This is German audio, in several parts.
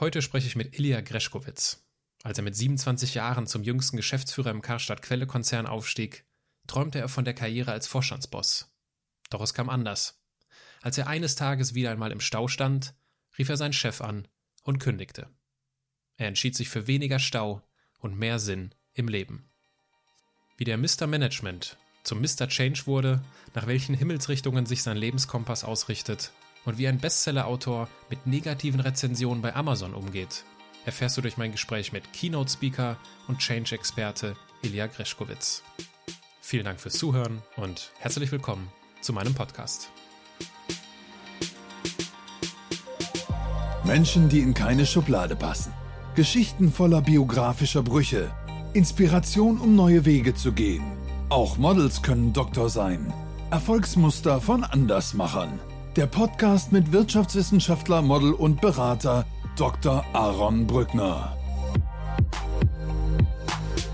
Heute spreche ich mit Ilja Greschkowitz. Als er mit 27 Jahren zum jüngsten Geschäftsführer im Karstadt-Quelle-Konzern aufstieg, träumte er von der Karriere als Vorstandsboss. Doch es kam anders. Als er eines Tages wieder einmal im Stau stand, rief er seinen Chef an und kündigte. Er entschied sich für weniger Stau und mehr Sinn im Leben. Wie der Mr. Management zum Mr. Change wurde, nach welchen Himmelsrichtungen sich sein Lebenskompass ausrichtet und wie ein Bestseller-Autor mit negativen Rezensionen bei Amazon umgeht, erfährst du durch mein Gespräch mit Keynote-Speaker und Change-Experte Ilya Greschkowitz. Vielen Dank fürs Zuhören und herzlich willkommen zu meinem Podcast. Menschen, die in keine Schublade passen. Geschichten voller biografischer Brüche. Inspiration, um neue Wege zu gehen. Auch Models können Doktor sein. Erfolgsmuster von Andersmachern. Der Podcast mit Wirtschaftswissenschaftler, Model und Berater Dr. Aaron Brückner.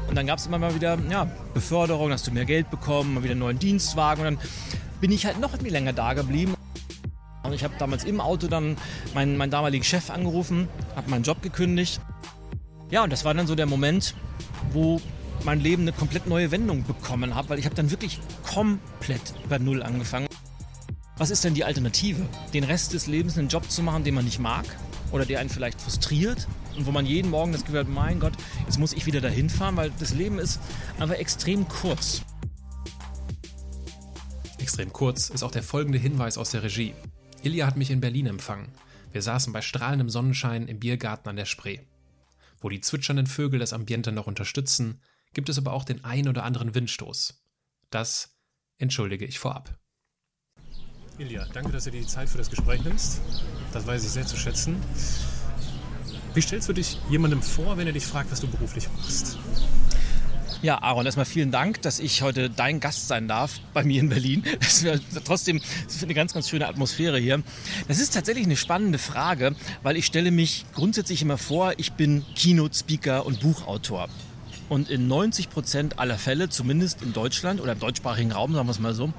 Und dann gab es immer mal wieder ja, Beförderung, hast du mehr Geld bekommen, mal wieder einen neuen Dienstwagen. Und dann bin ich halt noch länger da geblieben. Und ich habe damals im Auto dann meinen, meinen damaligen Chef angerufen, habe meinen Job gekündigt. Ja, und das war dann so der Moment, wo mein Leben eine komplett neue Wendung bekommen hat, weil ich habe dann wirklich komplett bei Null angefangen. Was ist denn die Alternative? Den Rest des Lebens einen Job zu machen, den man nicht mag oder der einen vielleicht frustriert und wo man jeden Morgen das Gefühl hat, mein Gott, jetzt muss ich wieder dahin fahren, weil das Leben ist einfach extrem kurz. Extrem kurz ist auch der folgende Hinweis aus der Regie. Ilja hat mich in Berlin empfangen. Wir saßen bei strahlendem Sonnenschein im Biergarten an der Spree. Wo die zwitschernden Vögel das Ambiente noch unterstützen, gibt es aber auch den ein oder anderen Windstoß. Das entschuldige ich vorab. Ilja, danke, dass du dir die Zeit für das Gespräch nimmst. Das weiß ich sehr zu schätzen. Wie stellst du dich jemandem vor, wenn er dich fragt, was du beruflich machst? Ja, Aaron, erstmal vielen Dank, dass ich heute dein Gast sein darf bei mir in Berlin. Das ist trotzdem das ist eine ganz, ganz schöne Atmosphäre hier. Das ist tatsächlich eine spannende Frage, weil ich stelle mich grundsätzlich immer vor, ich bin Keynote-Speaker und Buchautor. Und in 90 Prozent aller Fälle, zumindest in Deutschland oder im deutschsprachigen Raum, sagen wir es mal so,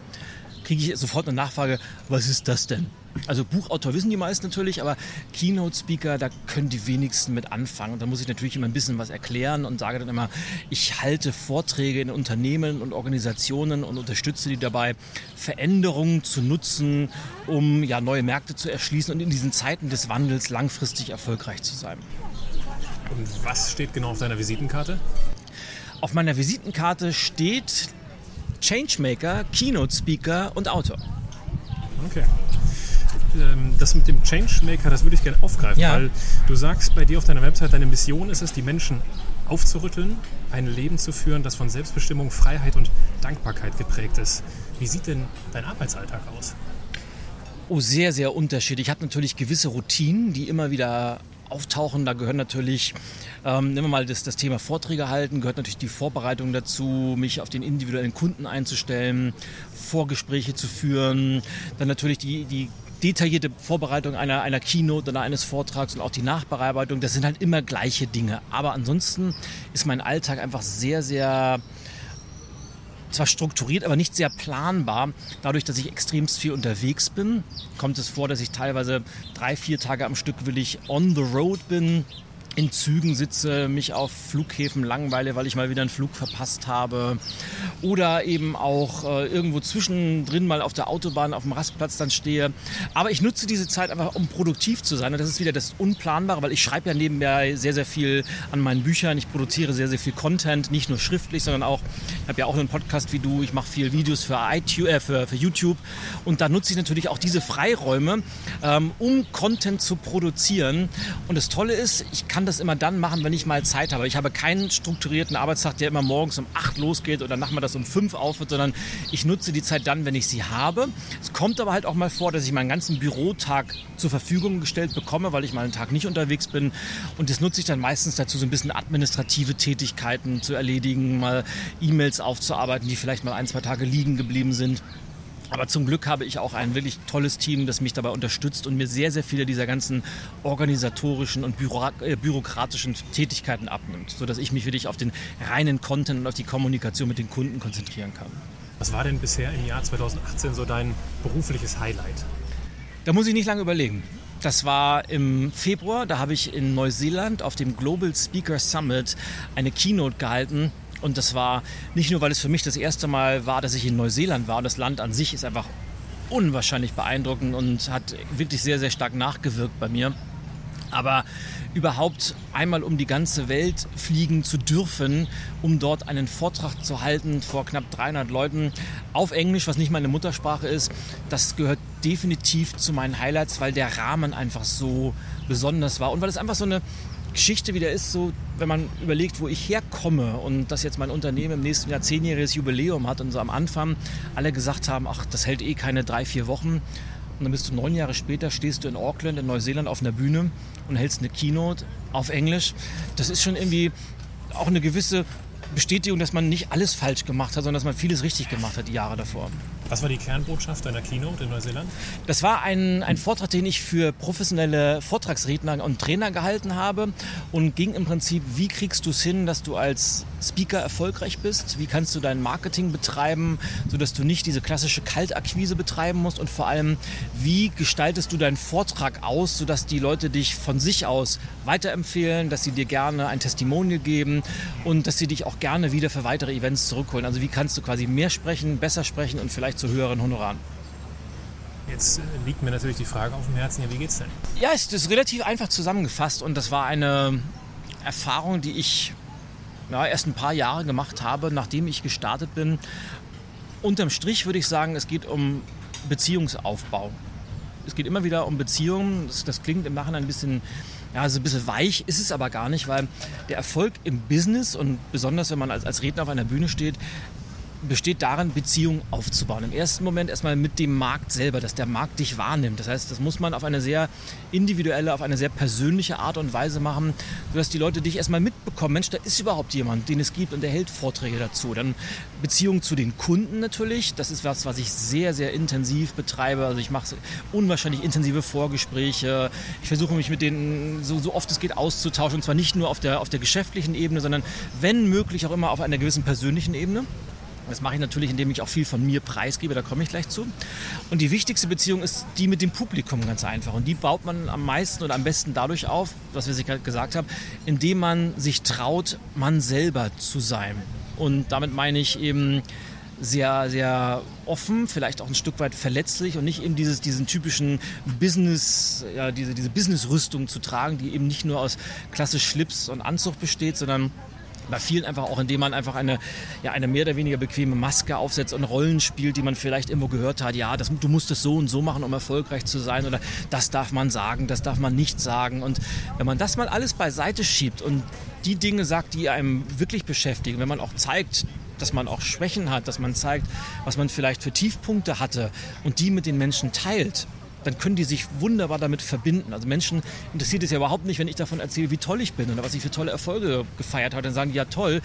kriege ich sofort eine Nachfrage, was ist das denn? Also Buchautor wissen die meisten natürlich, aber Keynote-Speaker, da können die wenigsten mit anfangen. Und da muss ich natürlich immer ein bisschen was erklären und sage dann immer, ich halte Vorträge in Unternehmen und Organisationen und unterstütze die dabei, Veränderungen zu nutzen, um ja, neue Märkte zu erschließen und in diesen Zeiten des Wandels langfristig erfolgreich zu sein. Und was steht genau auf deiner Visitenkarte? Auf meiner Visitenkarte steht Changemaker, Keynote Speaker und Autor. Okay. Ähm, das mit dem Changemaker, das würde ich gerne aufgreifen, ja. weil du sagst bei dir auf deiner Website, deine Mission ist es, die Menschen aufzurütteln, ein Leben zu führen, das von Selbstbestimmung, Freiheit und Dankbarkeit geprägt ist. Wie sieht denn dein Arbeitsalltag aus? Oh, sehr, sehr unterschiedlich. Ich habe natürlich gewisse Routinen, die immer wieder auftauchen. Da gehören natürlich, ähm, nehmen wir mal das, das Thema Vorträge halten, gehört natürlich die Vorbereitung dazu, mich auf den individuellen Kunden einzustellen, Vorgespräche zu führen, dann natürlich die, die detaillierte Vorbereitung einer, einer Keynote oder eines Vortrags und auch die Nachbearbeitung, das sind halt immer gleiche Dinge. Aber ansonsten ist mein Alltag einfach sehr, sehr zwar strukturiert, aber nicht sehr planbar. Dadurch, dass ich extremst viel unterwegs bin, kommt es vor, dass ich teilweise drei, vier Tage am Stück will ich on the road bin in Zügen sitze, mich auf Flughäfen langweile, weil ich mal wieder einen Flug verpasst habe. Oder eben auch äh, irgendwo zwischendrin mal auf der Autobahn, auf dem Rastplatz dann stehe. Aber ich nutze diese Zeit einfach, um produktiv zu sein. Und das ist wieder das Unplanbare, weil ich schreibe ja nebenbei sehr, sehr viel an meinen Büchern. Ich produziere sehr, sehr viel Content, nicht nur schriftlich, sondern auch, ich habe ja auch einen Podcast wie du, ich mache viel Videos für, iTunes, äh, für, für YouTube. Und da nutze ich natürlich auch diese Freiräume, ähm, um Content zu produzieren. Und das Tolle ist, ich kann das immer dann machen, wenn ich mal Zeit habe. Ich habe keinen strukturierten Arbeitstag, der immer morgens um 8 losgeht oder nachmittags um 5 aufhört, sondern ich nutze die Zeit dann, wenn ich sie habe. Es kommt aber halt auch mal vor, dass ich meinen ganzen Bürotag zur Verfügung gestellt bekomme, weil ich mal einen Tag nicht unterwegs bin. Und das nutze ich dann meistens dazu, so ein bisschen administrative Tätigkeiten zu erledigen, mal E-Mails aufzuarbeiten, die vielleicht mal ein, zwei Tage liegen geblieben sind. Aber zum Glück habe ich auch ein wirklich tolles Team, das mich dabei unterstützt und mir sehr, sehr viele dieser ganzen organisatorischen und äh, bürokratischen Tätigkeiten abnimmt, sodass ich mich wirklich auf den reinen Content und auf die Kommunikation mit den Kunden konzentrieren kann. Was war denn bisher im Jahr 2018 so dein berufliches Highlight? Da muss ich nicht lange überlegen. Das war im Februar, da habe ich in Neuseeland auf dem Global Speaker Summit eine Keynote gehalten. Und das war nicht nur, weil es für mich das erste Mal war, dass ich in Neuseeland war. Und das Land an sich ist einfach unwahrscheinlich beeindruckend und hat wirklich sehr, sehr stark nachgewirkt bei mir. Aber überhaupt einmal um die ganze Welt fliegen zu dürfen, um dort einen Vortrag zu halten vor knapp 300 Leuten auf Englisch, was nicht meine Muttersprache ist, das gehört definitiv zu meinen Highlights, weil der Rahmen einfach so besonders war und weil es einfach so eine Geschichte wieder ist, so wenn man überlegt, wo ich herkomme und dass jetzt mein Unternehmen im nächsten Jahr zehnjähriges Jubiläum hat und so am Anfang alle gesagt haben, ach, das hält eh keine drei, vier Wochen. Und dann bist du neun Jahre später, stehst du in Auckland in Neuseeland auf einer Bühne und hältst eine Keynote auf Englisch. Das ist schon irgendwie auch eine gewisse Bestätigung, dass man nicht alles falsch gemacht hat, sondern dass man vieles richtig gemacht hat die Jahre davor. Was war die Kernbotschaft deiner Keynote in Neuseeland? Das war ein, ein Vortrag, den ich für professionelle Vortragsredner und Trainer gehalten habe und ging im Prinzip, wie kriegst du es hin, dass du als Speaker erfolgreich bist? Wie kannst du dein Marketing betreiben, sodass du nicht diese klassische Kaltakquise betreiben musst? Und vor allem, wie gestaltest du deinen Vortrag aus, sodass die Leute dich von sich aus weiterempfehlen, dass sie dir gerne ein Testimonial geben und dass sie dich auch gerne wieder für weitere Events zurückholen? Also wie kannst du quasi mehr sprechen, besser sprechen und vielleicht zu höheren Honoraren? Jetzt äh, liegt mir natürlich die Frage auf dem Herzen, ja, wie geht's denn? Ja, es ist relativ einfach zusammengefasst und das war eine Erfahrung, die ich ja, erst ein paar Jahre gemacht habe, nachdem ich gestartet bin. Unterm Strich würde ich sagen, es geht um Beziehungsaufbau. Es geht immer wieder um Beziehungen. Das, das klingt im Nachhinein ein bisschen, ja, so ein bisschen weich, ist es aber gar nicht, weil der Erfolg im Business und besonders wenn man als, als Redner auf einer Bühne steht, besteht darin, Beziehungen aufzubauen. Im ersten Moment erstmal mit dem Markt selber, dass der Markt dich wahrnimmt. Das heißt, das muss man auf eine sehr individuelle, auf eine sehr persönliche Art und Weise machen, sodass die Leute dich erstmal mitbekommen. Mensch, da ist überhaupt jemand, den es gibt und der hält Vorträge dazu. Dann Beziehungen zu den Kunden natürlich. Das ist was, was ich sehr, sehr intensiv betreibe. Also ich mache unwahrscheinlich intensive Vorgespräche. Ich versuche mich mit denen so, so oft es geht auszutauschen. Und zwar nicht nur auf der, auf der geschäftlichen Ebene, sondern wenn möglich auch immer auf einer gewissen persönlichen Ebene. Das mache ich natürlich, indem ich auch viel von mir preisgebe, da komme ich gleich zu. Und die wichtigste Beziehung ist die mit dem Publikum ganz einfach. Und die baut man am meisten oder am besten dadurch auf, was wir gerade gesagt haben, indem man sich traut, man selber zu sein. Und damit meine ich eben sehr, sehr offen, vielleicht auch ein Stück weit verletzlich und nicht eben dieses, diesen typischen Business, ja, diese, diese Business-Rüstung zu tragen, die eben nicht nur aus klassisch Schlips und Anzug besteht, sondern bei vielen einfach auch, indem man einfach eine, ja, eine mehr oder weniger bequeme Maske aufsetzt und Rollen spielt, die man vielleicht irgendwo gehört hat. Ja, das, du musst es so und so machen, um erfolgreich zu sein. Oder das darf man sagen, das darf man nicht sagen. Und wenn man das mal alles beiseite schiebt und die Dinge sagt, die einem wirklich beschäftigen, wenn man auch zeigt, dass man auch Schwächen hat, dass man zeigt, was man vielleicht für Tiefpunkte hatte und die mit den Menschen teilt, dann können die sich wunderbar damit verbinden. Also Menschen interessiert es ja überhaupt nicht, wenn ich davon erzähle, wie toll ich bin oder was ich für tolle Erfolge gefeiert habe. Dann sagen die, ja toll,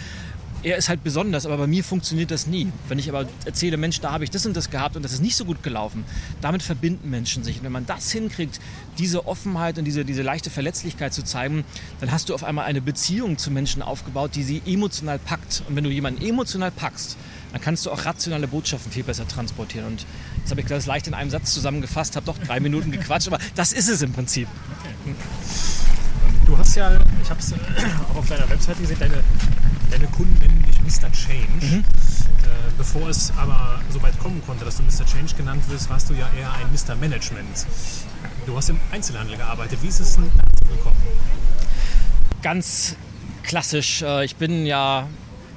er ist halt besonders, aber bei mir funktioniert das nie. Wenn ich aber erzähle, Mensch, da habe ich das und das gehabt und das ist nicht so gut gelaufen, damit verbinden Menschen sich. Und wenn man das hinkriegt, diese Offenheit und diese, diese leichte Verletzlichkeit zu zeigen, dann hast du auf einmal eine Beziehung zu Menschen aufgebaut, die sie emotional packt. Und wenn du jemanden emotional packst, dann kannst du auch rationale Botschaften viel besser transportieren. Und jetzt habe ich das leicht in einem Satz zusammengefasst, habe doch drei Minuten gequatscht, aber das ist es im Prinzip. Du hast ja, ich habe es auch auf deiner Webseite gesehen, deine, deine Kunden nennen dich Mr. Change. Mhm. Äh, bevor es aber so weit kommen konnte, dass du Mr. Change genannt wirst, warst du ja eher ein Mr. Management. Du hast im Einzelhandel gearbeitet. Wie ist es denn dazu gekommen? Ganz klassisch. Äh, ich bin ja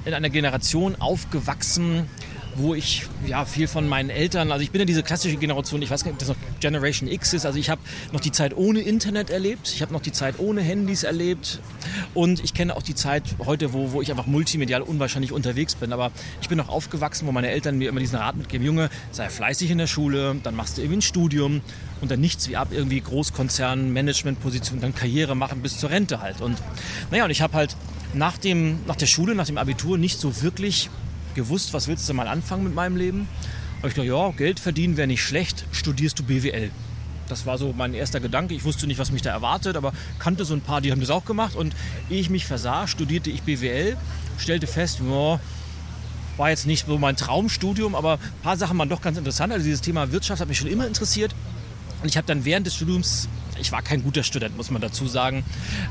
in einer Generation aufgewachsen, wo ich ja viel von meinen Eltern, also ich bin ja diese klassische Generation, ich weiß gar nicht, ob das noch Generation X ist, also ich habe noch die Zeit ohne Internet erlebt, ich habe noch die Zeit ohne Handys erlebt und ich kenne auch die Zeit heute, wo, wo ich einfach multimedial unwahrscheinlich unterwegs bin, aber ich bin noch aufgewachsen, wo meine Eltern mir immer diesen Rat mitgeben, Junge, sei fleißig in der Schule, dann machst du irgendwie ein Studium und dann nichts wie ab irgendwie Großkonzern, Managementposition, dann Karriere machen bis zur Rente halt. Und naja, und ich habe halt nach, dem, nach der Schule, nach dem Abitur nicht so wirklich gewusst, was willst du mal anfangen mit meinem Leben. Aber ich dachte, ja, Geld verdienen wäre nicht schlecht, studierst du BWL. Das war so mein erster Gedanke. Ich wusste nicht, was mich da erwartet, aber kannte so ein paar, die haben das auch gemacht. Und ehe ich mich versah, studierte ich BWL, stellte fest, ja, war jetzt nicht so mein Traumstudium, aber ein paar Sachen waren doch ganz interessant. Also dieses Thema Wirtschaft hat mich schon immer interessiert. Und ich habe dann während des Studiums ich war kein guter Student, muss man dazu sagen.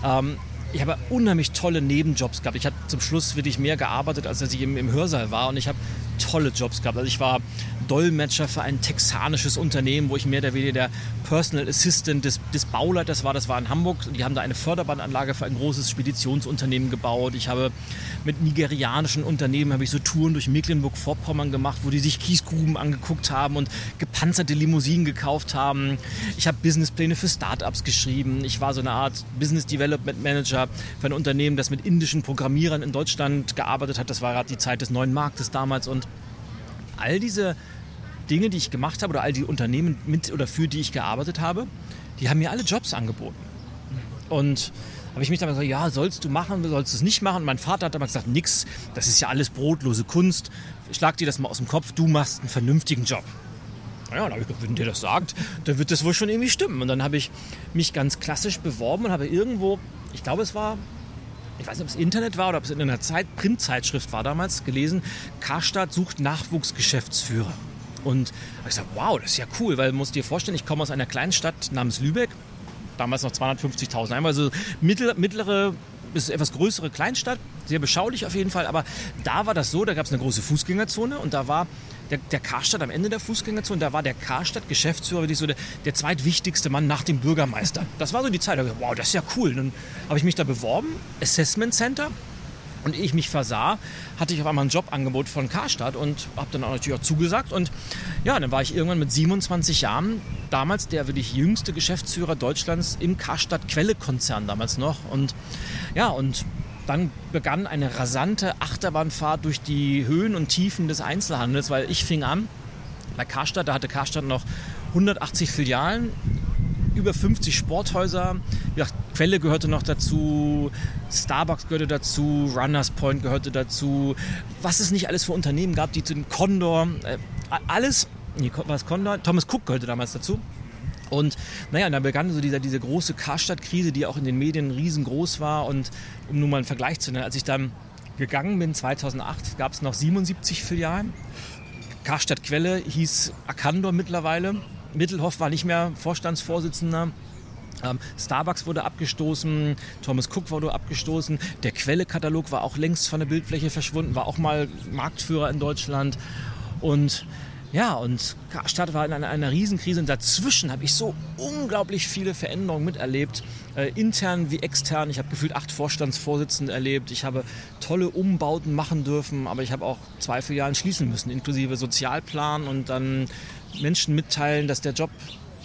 Ähm, ich habe unheimlich tolle Nebenjobs gehabt. Ich habe zum Schluss wirklich mehr gearbeitet, als dass ich im, im Hörsaal war. Und ich habe tolle Jobs gehabt. Also ich war Dolmetscher für ein texanisches Unternehmen, wo ich mehr oder weniger der Personal Assistant des, des Bauleiters war. Das war in Hamburg. Die haben da eine Förderbandanlage für ein großes Speditionsunternehmen gebaut. Ich habe mit nigerianischen Unternehmen habe ich so Touren durch Mecklenburg-Vorpommern gemacht, wo die sich Kiesgruben angeguckt haben und gepanzerte Limousinen gekauft haben. Ich habe Businesspläne für Startups geschrieben. Ich war so eine Art Business Development Manager für ein Unternehmen, das mit indischen Programmierern in Deutschland gearbeitet hat. Das war gerade die Zeit des neuen Marktes damals und all diese Dinge, die ich gemacht habe oder all die Unternehmen mit oder für die ich gearbeitet habe, die haben mir alle Jobs angeboten. Und habe ich mich dann gesagt, ja, sollst du machen, sollst du es nicht machen? Und mein Vater hat damals gesagt, nix, das ist ja alles brotlose Kunst. Schlag dir das mal aus dem Kopf, du machst einen vernünftigen Job. Ja, dann habe ich gedacht, wenn der das sagt, dann wird das wohl schon irgendwie stimmen. Und dann habe ich mich ganz klassisch beworben und habe irgendwo, ich glaube, es war ich weiß nicht, ob es Internet war oder ob es in einer Zeit, Printzeitschrift war damals, gelesen, Karstadt sucht Nachwuchsgeschäftsführer. Und ich gesagt, wow, das ist ja cool, weil du musst dir vorstellen, ich komme aus einer kleinen Stadt namens Lübeck, damals noch 250.000 Einwohner, also mittlere, mittlere bis etwas größere Kleinstadt, sehr beschaulich auf jeden Fall, aber da war das so, da gab es eine große Fußgängerzone und da war der, der Karstadt am Ende der Fußgängerzone, da war der Karstadt-Geschäftsführer wirklich so der, der, zweitwichtigste Mann nach dem Bürgermeister. Das war so die Zeit. Da ich, wow, das ist ja cool. Dann habe ich mich da beworben, Assessment Center. Und ich mich versah, hatte ich auf einmal ein Jobangebot von Karstadt und habe dann auch natürlich auch zugesagt. Und ja, dann war ich irgendwann mit 27 Jahren, damals der wirklich jüngste Geschäftsführer Deutschlands im Karstadt-Quelle-Konzern damals noch. Und ja, und dann begann eine rasante Achterbahnfahrt durch die Höhen und Tiefen des Einzelhandels, weil ich fing an bei Karstadt, da hatte Karstadt noch 180 Filialen, über 50 Sporthäuser. Ja, Quelle gehörte noch dazu, Starbucks gehörte dazu, Runners Point gehörte dazu. Was es nicht alles für Unternehmen gab, die zu dem Condor, äh, alles, nee, was Condor? Thomas Cook gehörte damals dazu. Und naja, dann begann so dieser, diese große Karstadt-Krise, die auch in den Medien riesengroß war. Und um nur mal einen Vergleich zu nennen, als ich dann gegangen bin, 2008, gab es noch 77 Filialen. Karstadt Quelle hieß Akandor mittlerweile. Mittelhoff war nicht mehr Vorstandsvorsitzender. Ähm, Starbucks wurde abgestoßen, Thomas Cook wurde abgestoßen, der Quelle-Katalog war auch längst von der Bildfläche verschwunden, war auch mal Marktführer in Deutschland. Und ja, und Karstadt war in einer, einer Riesenkrise und dazwischen habe ich so unglaublich viele Veränderungen miterlebt, äh, intern wie extern. Ich habe gefühlt acht Vorstandsvorsitzende erlebt. Ich habe tolle Umbauten machen dürfen, aber ich habe auch zwei Filialen schließen müssen, inklusive Sozialplan und dann Menschen mitteilen, dass der Job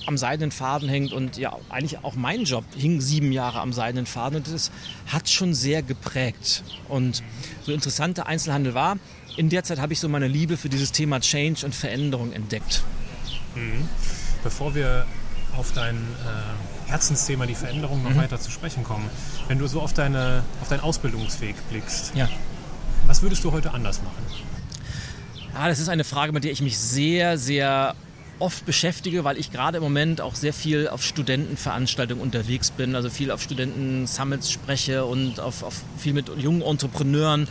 am seidenen Faden hängt und ja, eigentlich auch mein Job hing sieben Jahre am seidenen Faden und das hat schon sehr geprägt. Und so interessant der Einzelhandel war, in der Zeit habe ich so meine Liebe für dieses Thema Change und Veränderung entdeckt. Mhm. Bevor wir auf dein äh, Herzensthema, die Veränderung, noch mhm. weiter zu sprechen kommen, wenn du so auf, deine, auf deinen Ausbildungsweg blickst, ja. was würdest du heute anders machen? Ja, das ist eine Frage, mit der ich mich sehr, sehr oft beschäftige, weil ich gerade im Moment auch sehr viel auf Studentenveranstaltungen unterwegs bin, also viel auf Studenten-Summits spreche und auf, auf, viel mit jungen Entrepreneuren.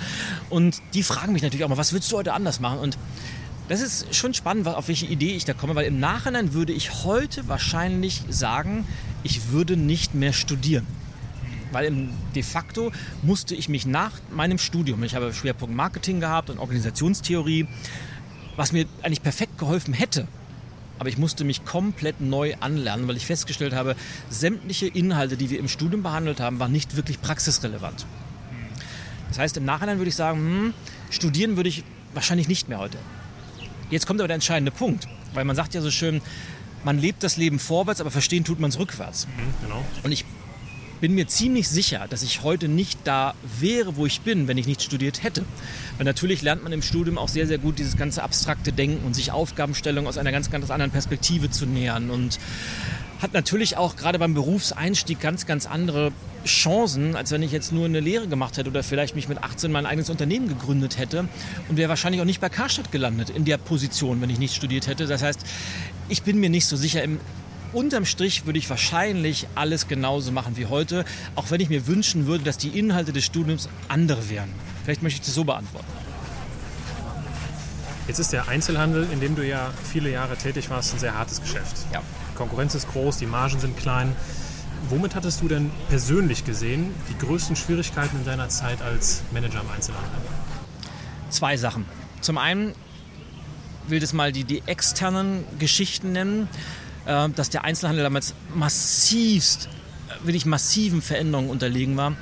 Und die fragen mich natürlich auch mal, was willst du heute anders machen? Und das ist schon spannend, auf welche Idee ich da komme, weil im Nachhinein würde ich heute wahrscheinlich sagen, ich würde nicht mehr studieren. Weil de facto musste ich mich nach meinem Studium, ich habe Schwerpunkt Marketing gehabt und Organisationstheorie, was mir eigentlich perfekt geholfen hätte, aber ich musste mich komplett neu anlernen, weil ich festgestellt habe, sämtliche Inhalte, die wir im Studium behandelt haben, waren nicht wirklich praxisrelevant. Das heißt, im Nachhinein würde ich sagen, hm, studieren würde ich wahrscheinlich nicht mehr heute. Jetzt kommt aber der entscheidende Punkt, weil man sagt ja so schön, man lebt das Leben vorwärts, aber verstehen tut man es rückwärts. Mhm, genau. Und ich bin mir ziemlich sicher, dass ich heute nicht da wäre, wo ich bin, wenn ich nicht studiert hätte. Weil natürlich lernt man im Studium auch sehr, sehr gut dieses ganze abstrakte Denken und sich Aufgabenstellungen aus einer ganz, ganz anderen Perspektive zu nähern und hat natürlich auch gerade beim Berufseinstieg ganz, ganz andere Chancen, als wenn ich jetzt nur eine Lehre gemacht hätte oder vielleicht mich mit 18 mein eigenes Unternehmen gegründet hätte und wäre wahrscheinlich auch nicht bei Karstadt gelandet in der Position, wenn ich nicht studiert hätte. Das heißt, ich bin mir nicht so sicher im unterm Strich würde ich wahrscheinlich alles genauso machen wie heute, auch wenn ich mir wünschen würde, dass die Inhalte des Studiums andere wären. Vielleicht möchte ich das so beantworten. Jetzt ist der Einzelhandel, in dem du ja viele Jahre tätig warst, ein sehr hartes Geschäft. Ja. Konkurrenz ist groß, die Margen sind klein. Womit hattest du denn persönlich gesehen die größten Schwierigkeiten in deiner Zeit als Manager im Einzelhandel? Zwei Sachen. Zum einen will das mal die, die externen Geschichten nennen, dass der Einzelhandel damals massivst, wirklich massiven Veränderungen unterlegen war.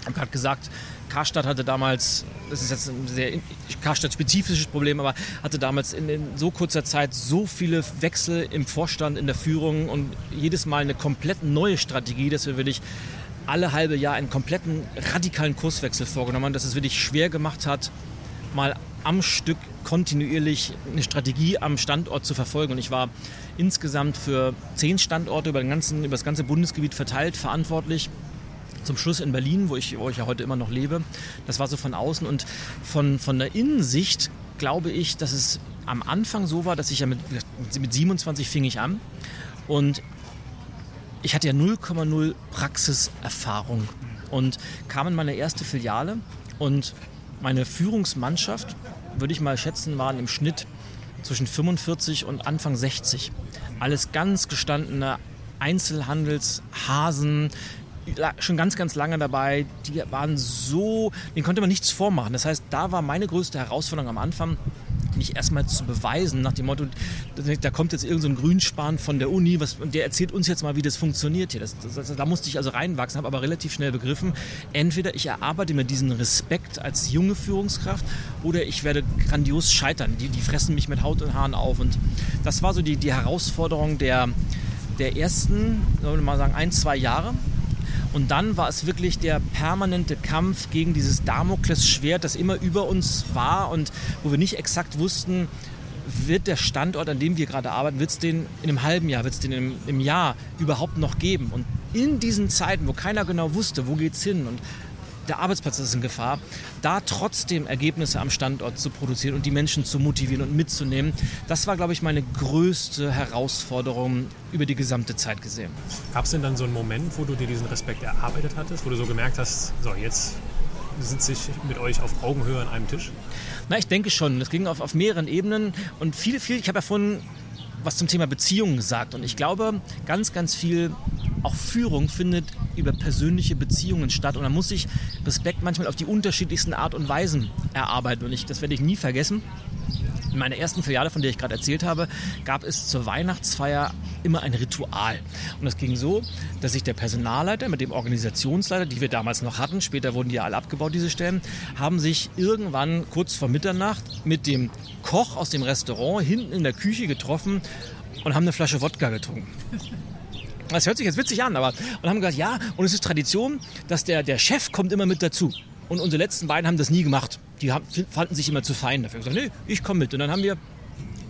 Ich habe gerade gesagt, Karstadt hatte damals, das ist jetzt ein sehr Karstadt-spezifisches Problem, aber hatte damals in, in, so kurzer Zeit so viele Wechsel im Vorstand, in der Führung und jedes Mal eine komplett neue Strategie, dass wir wirklich alle halbe Jahr einen kompletten radikalen Kurswechsel vorgenommen haben, dass es wirklich schwer gemacht hat, mal am Stück kontinuierlich eine Strategie am Standort zu verfolgen. Und ich war insgesamt für zehn Standorte über, ganzen, über das ganze Bundesgebiet verteilt verantwortlich zum Schluss in Berlin, wo ich, wo ich ja heute immer noch lebe. Das war so von außen und von, von der Innensicht glaube ich, dass es am Anfang so war, dass ich ja mit, mit 27 fing ich an und ich hatte ja 0,0 Praxiserfahrung und kam in meine erste Filiale und meine Führungsmannschaft, würde ich mal schätzen, waren im Schnitt zwischen 45 und Anfang 60. Alles ganz gestandene Einzelhandelshasen, schon ganz, ganz lange dabei. Die waren so, denen konnte man nichts vormachen. Das heißt, da war meine größte Herausforderung am Anfang, mich erstmal zu beweisen, nach dem Motto, da kommt jetzt irgendein so Grünspan von der Uni was, und der erzählt uns jetzt mal, wie das funktioniert hier. Das, das, da musste ich also reinwachsen, habe aber relativ schnell begriffen, entweder ich erarbeite mir diesen Respekt als junge Führungskraft oder ich werde grandios scheitern. Die, die fressen mich mit Haut und Haaren auf. Und das war so die, die Herausforderung der, der ersten, sollen wir mal sagen, ein, zwei Jahre. Und dann war es wirklich der permanente Kampf gegen dieses Damoklesschwert, das immer über uns war und wo wir nicht exakt wussten, wird der Standort, an dem wir gerade arbeiten, wird es den in einem halben Jahr, wird es den im, im Jahr überhaupt noch geben? Und in diesen Zeiten, wo keiner genau wusste, wo geht es hin und der Arbeitsplatz ist in Gefahr, da trotzdem Ergebnisse am Standort zu produzieren und die Menschen zu motivieren und mitzunehmen, das war, glaube ich, meine größte Herausforderung über die gesamte Zeit gesehen. Gab es denn dann so einen Moment, wo du dir diesen Respekt erarbeitet hattest, wo du so gemerkt hast, so jetzt sitze ich mit euch auf Augenhöhe an einem Tisch? Na, ich denke schon. Das ging auf, auf mehreren Ebenen und viel, viel, ich habe ja vorhin was zum Thema Beziehungen gesagt und ich glaube, ganz, ganz viel auch Führung findet über persönliche Beziehungen statt. Und man muss sich Respekt manchmal auf die unterschiedlichsten Art und Weisen erarbeiten. Und ich, das werde ich nie vergessen. In meiner ersten Filiale, von der ich gerade erzählt habe, gab es zur Weihnachtsfeier immer ein Ritual. Und das ging so, dass sich der Personalleiter mit dem Organisationsleiter, die wir damals noch hatten, später wurden die ja alle abgebaut, diese Stellen, haben sich irgendwann kurz vor Mitternacht mit dem Koch aus dem Restaurant hinten in der Küche getroffen und haben eine Flasche Wodka getrunken. Das hört sich jetzt witzig an, aber und haben gesagt, ja, und es ist Tradition, dass der, der Chef kommt immer mit dazu. Und unsere letzten beiden haben das nie gemacht. Die haben, fanden sich immer zu fein dafür. Gesagt, nee, ich komme mit. Und dann haben wir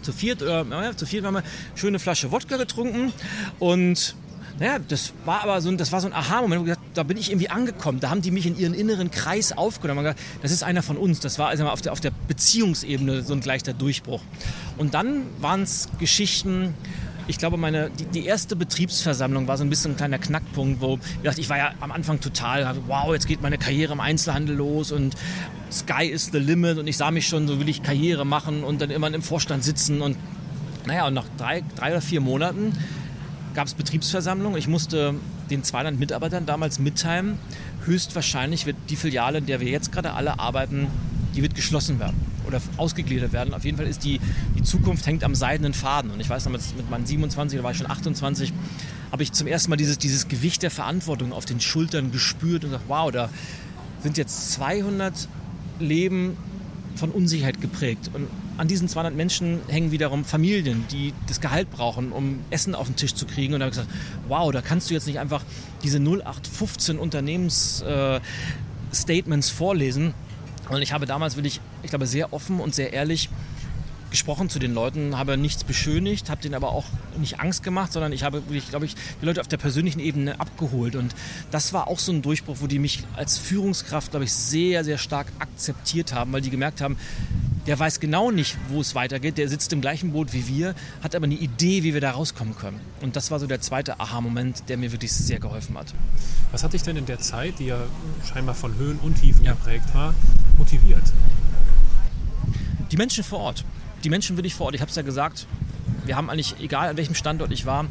zu viert, oder naja, zu viert haben wir schöne Flasche Wodka getrunken und naja, das war aber so ein, das war so ein Aha-Moment. Da bin ich irgendwie angekommen. Da haben die mich in ihren inneren Kreis aufgenommen. Gesagt, das ist einer von uns. Das war also auf der, auf der Beziehungsebene so ein gleicher Durchbruch. Und dann waren es Geschichten, ich glaube, meine, die, die, erste Betriebsversammlung war so ein bisschen ein kleiner Knackpunkt, wo ich dachte, ich war ja am Anfang total, wow, jetzt geht meine Karriere im Einzelhandel los und Sky is the limit und ich sah mich schon, so will ich Karriere machen und dann immer im Vorstand sitzen und naja, und nach drei, drei oder vier Monaten gab es Betriebsversammlung. Ich musste den 200 Mitarbeitern damals mitteilen, höchstwahrscheinlich wird die Filiale, in der wir jetzt gerade alle arbeiten, die wird geschlossen werden oder ausgegliedert werden. Auf jeden Fall ist die, die Zukunft hängt am seidenen Faden. Und ich weiß noch, mit meinen 27, da war ich schon 28, habe ich zum ersten Mal dieses, dieses Gewicht der Verantwortung auf den Schultern gespürt und gesagt, wow, da sind jetzt 200 Leben von Unsicherheit geprägt. Und an diesen 200 Menschen hängen wiederum Familien, die das Gehalt brauchen, um Essen auf den Tisch zu kriegen. Und da habe ich gesagt, wow, da kannst du jetzt nicht einfach diese 0815 Unternehmensstatements äh, vorlesen, und ich habe damals wirklich, ich glaube, sehr offen und sehr ehrlich gesprochen zu den Leuten, habe nichts beschönigt, habe denen aber auch nicht Angst gemacht, sondern ich habe, ich glaube ich, die Leute auf der persönlichen Ebene abgeholt. Und das war auch so ein Durchbruch, wo die mich als Führungskraft, glaube ich, sehr, sehr stark akzeptiert haben, weil die gemerkt haben, der weiß genau nicht, wo es weitergeht. Der sitzt im gleichen Boot wie wir, hat aber eine Idee, wie wir da rauskommen können. Und das war so der zweite Aha-Moment, der mir wirklich sehr geholfen hat. Was hat dich denn in der Zeit, die ja scheinbar von Höhen und Tiefen ja. geprägt war, motiviert? Die Menschen vor Ort. Die Menschen wirklich vor Ort. Ich habe es ja gesagt, wir haben eigentlich, egal an welchem Standort ich war,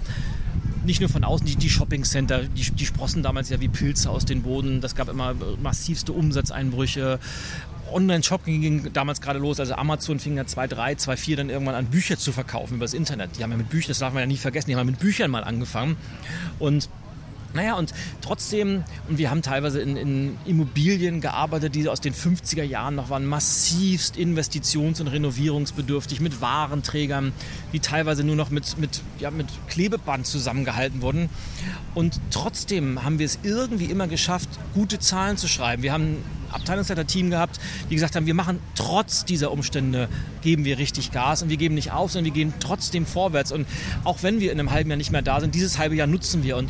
nicht nur von außen, die, die Shopping-Center, die, die sprossen damals ja wie Pilze aus den Boden. Das gab immer massivste Umsatzeinbrüche. Online-Shopping ging damals gerade los, also Amazon fing ja 2.3, 2.4 dann irgendwann an, Bücher zu verkaufen über das Internet. Die haben ja mit Büchern, das darf man ja nie vergessen, die haben ja mit Büchern mal angefangen. Und naja, und trotzdem, und wir haben teilweise in, in, Immobilien gearbeitet, die aus den 50er Jahren noch waren, massivst investitions- und renovierungsbedürftig, mit Warenträgern, die teilweise nur noch mit, mit, ja, mit Klebeband zusammengehalten wurden. Und trotzdem haben wir es irgendwie immer geschafft, gute Zahlen zu schreiben. Wir haben ein Abteilungsleiter-Team gehabt, die gesagt haben, wir machen trotz dieser Umstände, geben wir richtig Gas und wir geben nicht auf, sondern wir gehen trotzdem vorwärts. Und auch wenn wir in einem halben Jahr nicht mehr da sind, dieses halbe Jahr nutzen wir. Und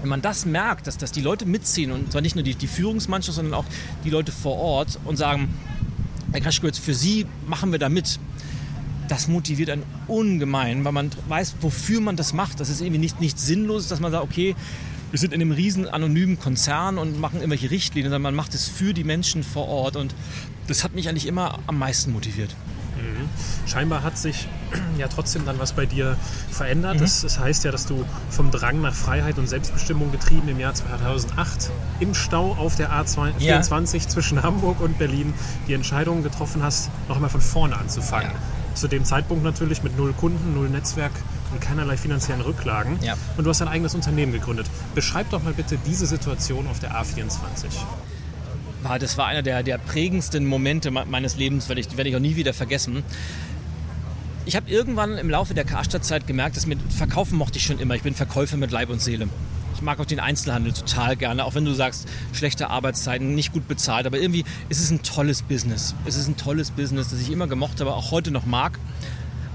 wenn man das merkt, dass, dass die Leute mitziehen und zwar nicht nur die, die Führungsmannschaft, sondern auch die Leute vor Ort und sagen, Herr Kraschkowitz, für Sie machen wir da mit. Das motiviert einen ungemein, weil man weiß, wofür man das macht. Das ist irgendwie nicht, nicht sinnlos, dass man sagt, okay, wir sind in einem riesen anonymen Konzern und machen irgendwelche Richtlinien, sondern man macht es für die Menschen vor Ort. Und das hat mich eigentlich immer am meisten motiviert. Mhm. Scheinbar hat sich ja trotzdem dann was bei dir verändert. Mhm. Das, das, heißt ja, dass du vom Drang nach Freiheit und Selbstbestimmung getrieben im Jahr 2008 im Stau auf der A24 ja. zwischen Hamburg und Berlin die Entscheidung getroffen hast, noch einmal von vorne anzufangen. Ja. Zu dem Zeitpunkt natürlich mit null Kunden, null Netzwerk und keinerlei finanziellen Rücklagen. Ja. Und du hast dein eigenes Unternehmen gegründet. Beschreib doch mal bitte diese Situation auf der A24 war, das war einer der, der prägendsten Momente meines Lebens, werde ich, werde ich auch nie wieder vergessen. Ich habe irgendwann im Laufe der Karstadtzeit gemerkt, dass mit Verkaufen mochte ich schon immer. Ich bin Verkäufer mit Leib und Seele. Ich mag auch den Einzelhandel total gerne, auch wenn du sagst, schlechte Arbeitszeiten, nicht gut bezahlt. Aber irgendwie ist es ein tolles Business. Es ist ein tolles Business, das ich immer gemocht habe, auch heute noch mag.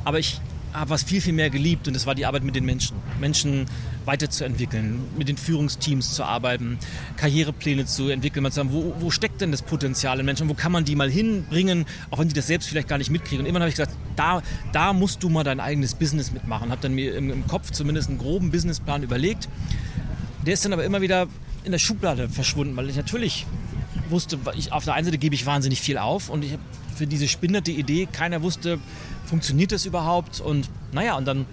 Aber ich habe was viel, viel mehr geliebt und das war die Arbeit mit den Menschen. Menschen weiterzuentwickeln, mit den Führungsteams zu arbeiten, Karrierepläne zu entwickeln, mal zu sagen, wo, wo steckt denn das Potenzial in Menschen, wo kann man die mal hinbringen, auch wenn die das selbst vielleicht gar nicht mitkriegen. Und irgendwann habe ich gesagt, da, da musst du mal dein eigenes Business mitmachen. Habe dann mir im, im Kopf zumindest einen groben Businessplan überlegt. Der ist dann aber immer wieder in der Schublade verschwunden, weil ich natürlich wusste, ich, auf der einen Seite gebe ich wahnsinnig viel auf und ich habe für diese spinnerte Idee, keiner wusste, funktioniert das überhaupt? Und naja, und dann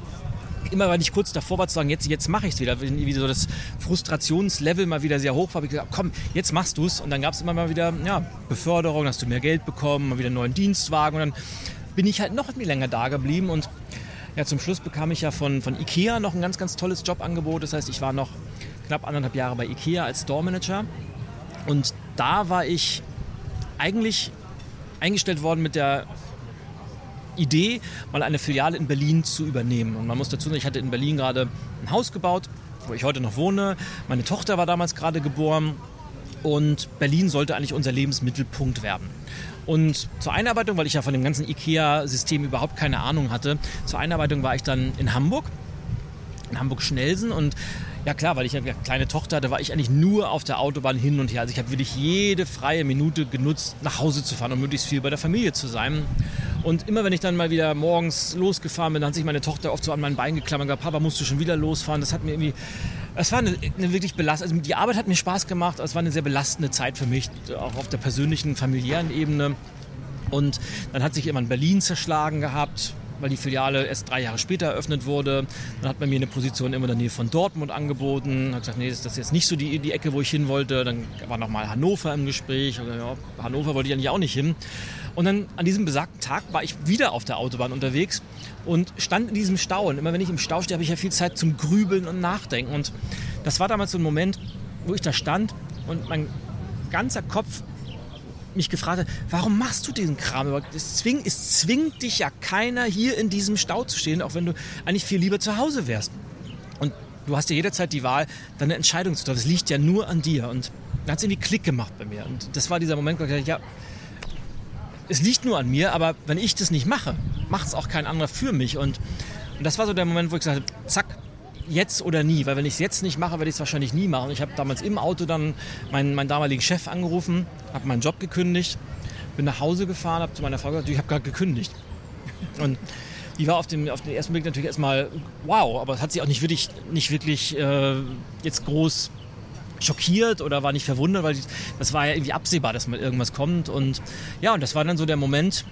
immer, wenn ich kurz davor war zu sagen, jetzt, jetzt mache ich es wieder, irgendwie so das Frustrationslevel mal wieder sehr hoch war, habe ich gesagt, komm, jetzt machst du es. Und dann gab es immer mal wieder ja, Beförderung, hast du mehr Geld bekommen, mal wieder einen neuen Dienstwagen. Und dann bin ich halt noch länger da geblieben. Und ja, zum Schluss bekam ich ja von, von Ikea noch ein ganz, ganz tolles Jobangebot. Das heißt, ich war noch knapp anderthalb Jahre bei Ikea als Store Manager. Und da war ich eigentlich eingestellt worden mit der Idee, mal eine Filiale in Berlin zu übernehmen. Und man muss dazu sagen, ich hatte in Berlin gerade ein Haus gebaut, wo ich heute noch wohne. Meine Tochter war damals gerade geboren. Und Berlin sollte eigentlich unser Lebensmittelpunkt werden. Und zur Einarbeitung, weil ich ja von dem ganzen IKEA-System überhaupt keine Ahnung hatte, zur Einarbeitung war ich dann in Hamburg, in Hamburg-Schnelsen und ja klar, weil ich eine kleine Tochter hatte, war ich eigentlich nur auf der Autobahn hin und her. Also ich habe wirklich jede freie Minute genutzt, nach Hause zu fahren und möglichst viel bei der Familie zu sein. Und immer wenn ich dann mal wieder morgens losgefahren bin, dann hat sich meine Tochter oft so an mein Bein geklammert und gesagt, Papa, musst du schon wieder losfahren? Das hat mir irgendwie, es war eine, eine wirklich belastende, also die Arbeit hat mir Spaß gemacht, aber es war eine sehr belastende Zeit für mich, auch auf der persönlichen, familiären Ebene. Und dann hat sich immer in Berlin zerschlagen gehabt, weil die Filiale erst drei Jahre später eröffnet wurde. Dann hat man mir eine Position immer in der Nähe von Dortmund angeboten. Hat gesagt, nee, das ist jetzt nicht so die, die Ecke, wo ich hin wollte. Dann war nochmal Hannover im Gespräch. Oder, ja, Hannover wollte ich eigentlich auch nicht hin. Und dann an diesem besagten Tag war ich wieder auf der Autobahn unterwegs und stand in diesem Stau. Und immer wenn ich im Stau stehe, habe ich ja viel Zeit zum Grübeln und Nachdenken. Und das war damals so ein Moment, wo ich da stand und mein ganzer Kopf mich gefragt hat, warum machst du diesen Kram? Es zwingt, es zwingt dich ja keiner hier in diesem Stau zu stehen, auch wenn du eigentlich viel lieber zu Hause wärst. Und du hast ja jederzeit die Wahl, deine Entscheidung zu treffen. Das liegt ja nur an dir. Und dann hat es irgendwie Klick gemacht bei mir. Und das war dieser Moment, wo ich dachte, ja, es liegt nur an mir, aber wenn ich das nicht mache, macht es auch kein anderer für mich. Und, und das war so der Moment, wo ich gesagt habe, zack, jetzt oder nie, weil wenn ich es jetzt nicht mache, werde ich es wahrscheinlich nie machen. Ich habe damals im Auto dann meinen, meinen damaligen Chef angerufen, habe meinen Job gekündigt, bin nach Hause gefahren, habe zu meiner Frau gesagt, ich habe gerade gekündigt. Und die war auf, dem, auf den ersten Blick natürlich erstmal wow, aber es hat sie auch nicht wirklich, nicht wirklich äh, jetzt groß schockiert oder war nicht verwundert, weil das war ja irgendwie absehbar, dass mal irgendwas kommt. Und ja, und das war dann so der Moment,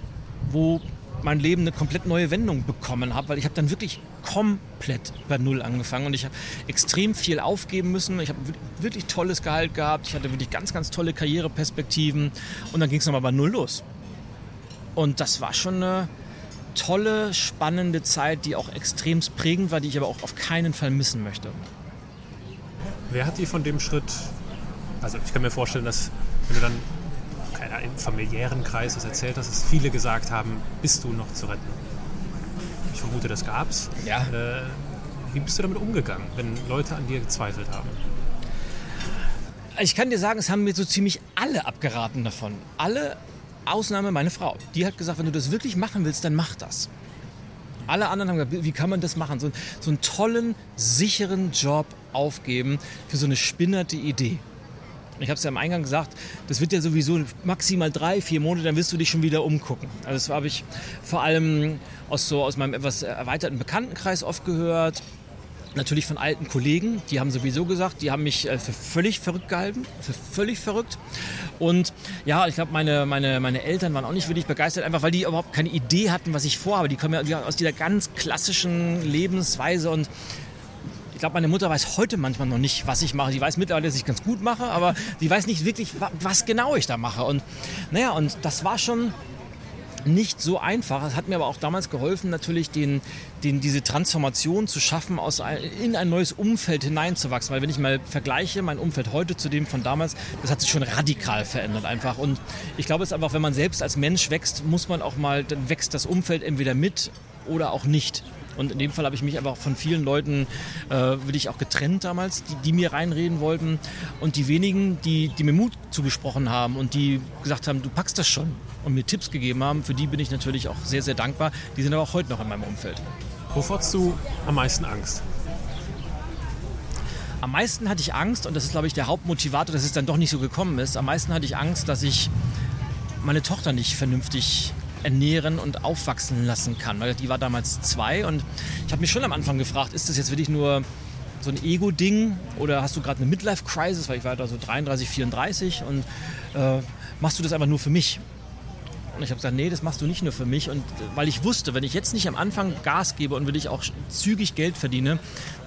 wo mein Leben eine komplett neue Wendung bekommen habe, weil ich habe dann wirklich komplett bei Null angefangen und ich habe extrem viel aufgeben müssen. Ich habe wirklich tolles Gehalt gehabt, ich hatte wirklich ganz, ganz tolle Karriereperspektiven und dann ging es nochmal bei Null los. Und das war schon eine tolle, spannende Zeit, die auch extrem prägend war, die ich aber auch auf keinen Fall missen möchte. Wer hat dir von dem Schritt, also ich kann mir vorstellen, dass wenn du dann im familiären Kreis das erzählt hast, dass viele gesagt haben, bist du noch zu retten? Ich vermute, das gab's. Ja. Äh, wie bist du damit umgegangen, wenn Leute an dir gezweifelt haben? Ich kann dir sagen, es haben mir so ziemlich alle abgeraten davon. Alle Ausnahme meine Frau. Die hat gesagt, wenn du das wirklich machen willst, dann mach das. Alle anderen haben gesagt, wie kann man das machen? So, so einen tollen, sicheren Job aufgeben für so eine spinnerte Idee. Ich habe es ja am Eingang gesagt, das wird ja sowieso maximal drei, vier Monate, dann wirst du dich schon wieder umgucken. Also das habe ich vor allem aus, so, aus meinem etwas erweiterten Bekanntenkreis oft gehört natürlich von alten Kollegen, die haben sowieso gesagt, die haben mich äh, für völlig verrückt gehalten, für völlig verrückt. Und ja, ich glaube, meine, meine, meine Eltern waren auch nicht wirklich begeistert, einfach weil die überhaupt keine Idee hatten, was ich vorhabe. Die kommen ja aus dieser ganz klassischen Lebensweise und glaube, meine Mutter weiß heute manchmal noch nicht, was ich mache. Die weiß mittlerweile, dass ich ganz gut mache, aber sie weiß nicht wirklich, was genau ich da mache. Und naja, und das war schon nicht so einfach. Es hat mir aber auch damals geholfen, natürlich den, den, diese Transformation zu schaffen, aus ein, in ein neues Umfeld hineinzuwachsen. Weil wenn ich mal vergleiche, mein Umfeld heute zu dem von damals, das hat sich schon radikal verändert einfach. Und ich glaube, es ist einfach, wenn man selbst als Mensch wächst, muss man auch mal, dann wächst das Umfeld entweder mit oder auch nicht. Und in dem Fall habe ich mich einfach von vielen Leuten äh, wirklich auch getrennt damals, die, die, mir reinreden wollten. Und die wenigen, die, die mir Mut zugesprochen haben und die gesagt haben, du packst das schon und mir Tipps gegeben haben, für die bin ich natürlich auch sehr, sehr dankbar. Die sind aber auch heute noch in meinem Umfeld. Wovor hast du am meisten Angst? Am meisten hatte ich Angst, und das ist, glaube ich, der Hauptmotivator, dass es dann doch nicht so gekommen ist. Am meisten hatte ich Angst, dass ich meine Tochter nicht vernünftig ernähren und aufwachsen lassen kann. Weil die war damals zwei und ich habe mich schon am Anfang gefragt, ist das jetzt wirklich nur so ein Ego-Ding oder hast du gerade eine Midlife-Crisis, weil ich war da so 33, 34 und äh, machst du das einfach nur für mich? Und ich habe gesagt, nee, das machst du nicht nur für mich. Und weil ich wusste, wenn ich jetzt nicht am Anfang Gas gebe und will ich auch zügig Geld verdiene,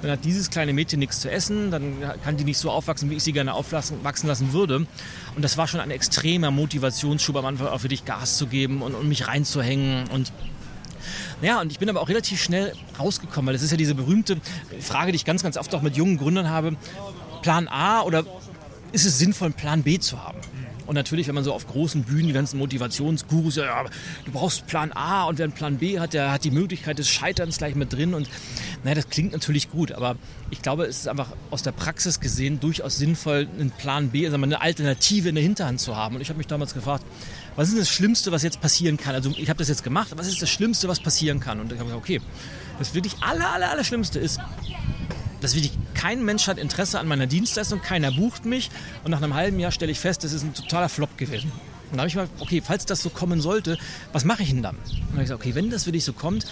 dann hat dieses kleine Mädchen nichts zu essen, dann kann die nicht so aufwachsen, wie ich sie gerne aufwachsen lassen würde. Und das war schon ein extremer Motivationsschub am Anfang, auch für dich Gas zu geben und, und mich reinzuhängen. Und ja, und ich bin aber auch relativ schnell rausgekommen, weil das ist ja diese berühmte Frage, die ich ganz, ganz oft auch mit jungen Gründern habe. Plan A oder ist es sinnvoll, einen Plan B zu haben? Und natürlich, wenn man so auf großen Bühnen die ganzen Motivationsgurus, ja, du brauchst Plan A und wer einen Plan B hat, der hat die Möglichkeit des Scheiterns gleich mit drin. Und naja, das klingt natürlich gut, aber ich glaube, es ist einfach aus der Praxis gesehen durchaus sinnvoll, einen Plan B, also eine Alternative in der Hinterhand zu haben. Und ich habe mich damals gefragt, was ist das Schlimmste, was jetzt passieren kann? Also ich habe das jetzt gemacht, was ist das Schlimmste, was passieren kann? Und ich habe gesagt, okay, das wirklich aller, aller, aller Schlimmste ist, dass wirklich kein Mensch hat Interesse an meiner Dienstleistung, keiner bucht mich und nach einem halben Jahr stelle ich fest, das ist ein totaler Flop gewesen. Und da habe ich mal, okay, falls das so kommen sollte, was mache ich denn dann? Und dann habe ich gesagt, okay, wenn das wirklich so kommt,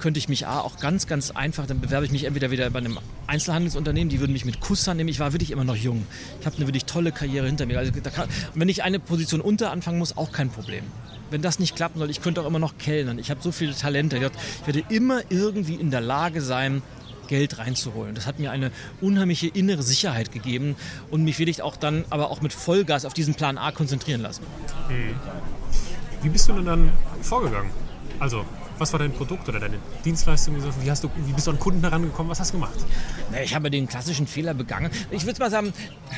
könnte ich mich A, auch ganz, ganz einfach, dann bewerbe ich mich entweder wieder bei einem Einzelhandelsunternehmen, die würden mich mit Kuss annehmen. Ich war wirklich immer noch jung. Ich habe eine wirklich tolle Karriere hinter mir. Also kann, wenn ich eine Position unter anfangen muss, auch kein Problem. Wenn das nicht klappen soll, ich könnte auch immer noch kellnern. Ich habe so viele Talente. Ich werde immer irgendwie in der Lage sein, Geld reinzuholen. Das hat mir eine unheimliche innere Sicherheit gegeben und mich will ich auch dann aber auch mit Vollgas auf diesen Plan A konzentrieren lassen. Hm. Wie bist du denn dann vorgegangen? Also, was war dein Produkt oder deine Dienstleistung? Wie, hast du, wie bist du an Kunden herangekommen? Was hast du gemacht? Na, ich habe den klassischen Fehler begangen. Ich würde mal sagen,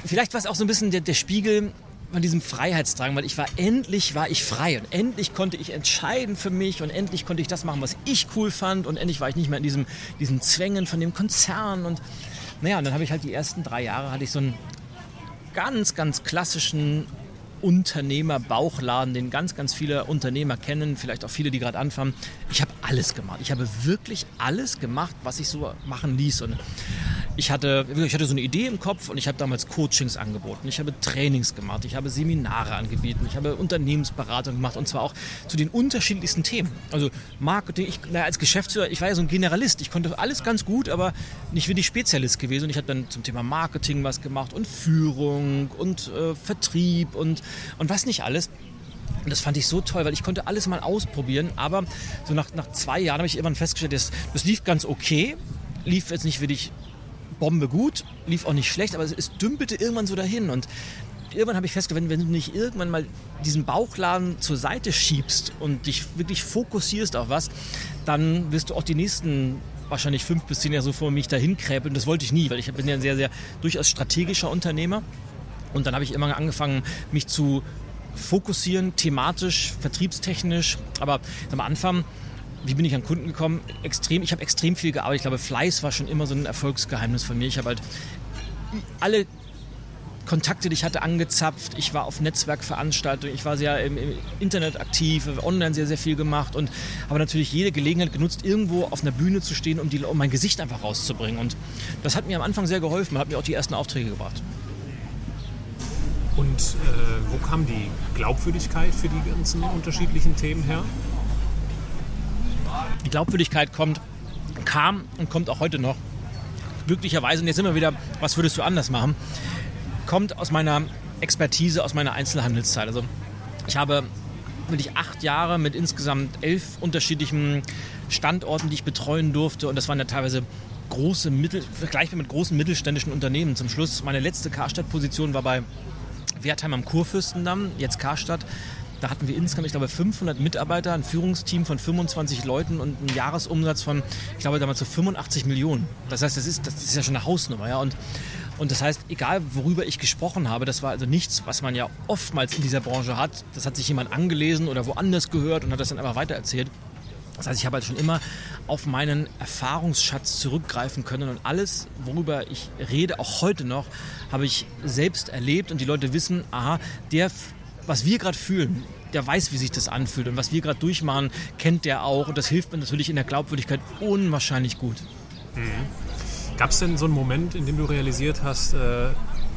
vielleicht war es auch so ein bisschen der, der Spiegel von diesem Freiheitsdrang, weil ich war endlich war ich frei und endlich konnte ich entscheiden für mich und endlich konnte ich das machen, was ich cool fand und endlich war ich nicht mehr in diesem, diesen Zwängen von dem Konzern und naja, und dann habe ich halt die ersten drei Jahre hatte ich so einen ganz, ganz klassischen Unternehmer-Bauchladen, den ganz, ganz viele Unternehmer kennen, vielleicht auch viele, die gerade anfangen. Ich habe alles gemacht. Ich habe wirklich alles gemacht, was ich so machen ließ. Und ich hatte, ich hatte so eine Idee im Kopf und ich habe damals Coachings angeboten. Ich habe Trainings gemacht, ich habe Seminare angeboten, ich habe Unternehmensberatung gemacht und zwar auch zu den unterschiedlichsten Themen. Also Marketing, ich, na, als Geschäftsführer, ich war ja so ein Generalist. Ich konnte alles ganz gut, aber nicht wirklich Spezialist gewesen. Und ich habe dann zum Thema Marketing was gemacht und Führung und äh, Vertrieb und, und was nicht alles. Und das fand ich so toll, weil ich konnte alles mal ausprobieren. Aber so nach, nach zwei Jahren habe ich irgendwann festgestellt, das, das lief ganz okay. Lief jetzt nicht wirklich Bombe gut, lief auch nicht schlecht, aber es, es dümpelte irgendwann so dahin. Und irgendwann habe ich festgestellt, wenn, wenn du nicht irgendwann mal diesen Bauchladen zur Seite schiebst und dich wirklich fokussierst auf was, dann wirst du auch die nächsten wahrscheinlich fünf bis zehn Jahre so vor mich dahin kräpeln. Das wollte ich nie, weil ich bin ja ein sehr, sehr durchaus strategischer Unternehmer. Und dann habe ich immer angefangen, mich zu fokussieren, thematisch, vertriebstechnisch. Aber am Anfang, wie bin ich an Kunden gekommen? Extrem, ich habe extrem viel gearbeitet. Ich glaube, Fleiß war schon immer so ein Erfolgsgeheimnis von mir. Ich habe halt alle Kontakte, die ich hatte, angezapft. Ich war auf Netzwerkveranstaltungen, ich war sehr im, Internet aktiv, online sehr, sehr viel gemacht und habe natürlich jede Gelegenheit genutzt, irgendwo auf einer Bühne zu stehen, um, die, um mein Gesicht einfach rauszubringen. Und das hat mir am Anfang sehr geholfen, hat mir auch die ersten Aufträge gebracht. Und äh, wo kam die Glaubwürdigkeit für die ganzen unterschiedlichen Themen her? Die Glaubwürdigkeit kommt, kam und kommt auch heute noch. Glücklicherweise, und jetzt immer wieder, was würdest du anders machen? kommt aus meiner Expertise, aus meiner Einzelhandelszeit. Also ich habe wirklich acht Jahre mit insgesamt elf unterschiedlichen Standorten, die ich betreuen durfte. Und das waren ja teilweise große Mittel, vergleichbar mit großen mittelständischen Unternehmen. Zum Schluss, meine letzte Karstadt-Position war bei Wertheim am Kurfürstendamm, jetzt Karstadt. Da hatten wir insgesamt, ich glaube, 500 Mitarbeiter, ein Führungsteam von 25 Leuten und einen Jahresumsatz von, ich glaube, damals so 85 Millionen. Das heißt, das ist, das ist ja schon eine Hausnummer. Ja? Und und das heißt, egal worüber ich gesprochen habe, das war also nichts, was man ja oftmals in dieser Branche hat. Das hat sich jemand angelesen oder woanders gehört und hat das dann einfach weitererzählt. Das heißt, ich habe halt schon immer auf meinen Erfahrungsschatz zurückgreifen können und alles, worüber ich rede, auch heute noch, habe ich selbst erlebt und die Leute wissen, aha, der, was wir gerade fühlen, der weiß, wie sich das anfühlt und was wir gerade durchmachen, kennt der auch und das hilft mir natürlich in der Glaubwürdigkeit unwahrscheinlich gut. Mhm. Gab es denn so einen Moment, in dem du realisiert hast, äh,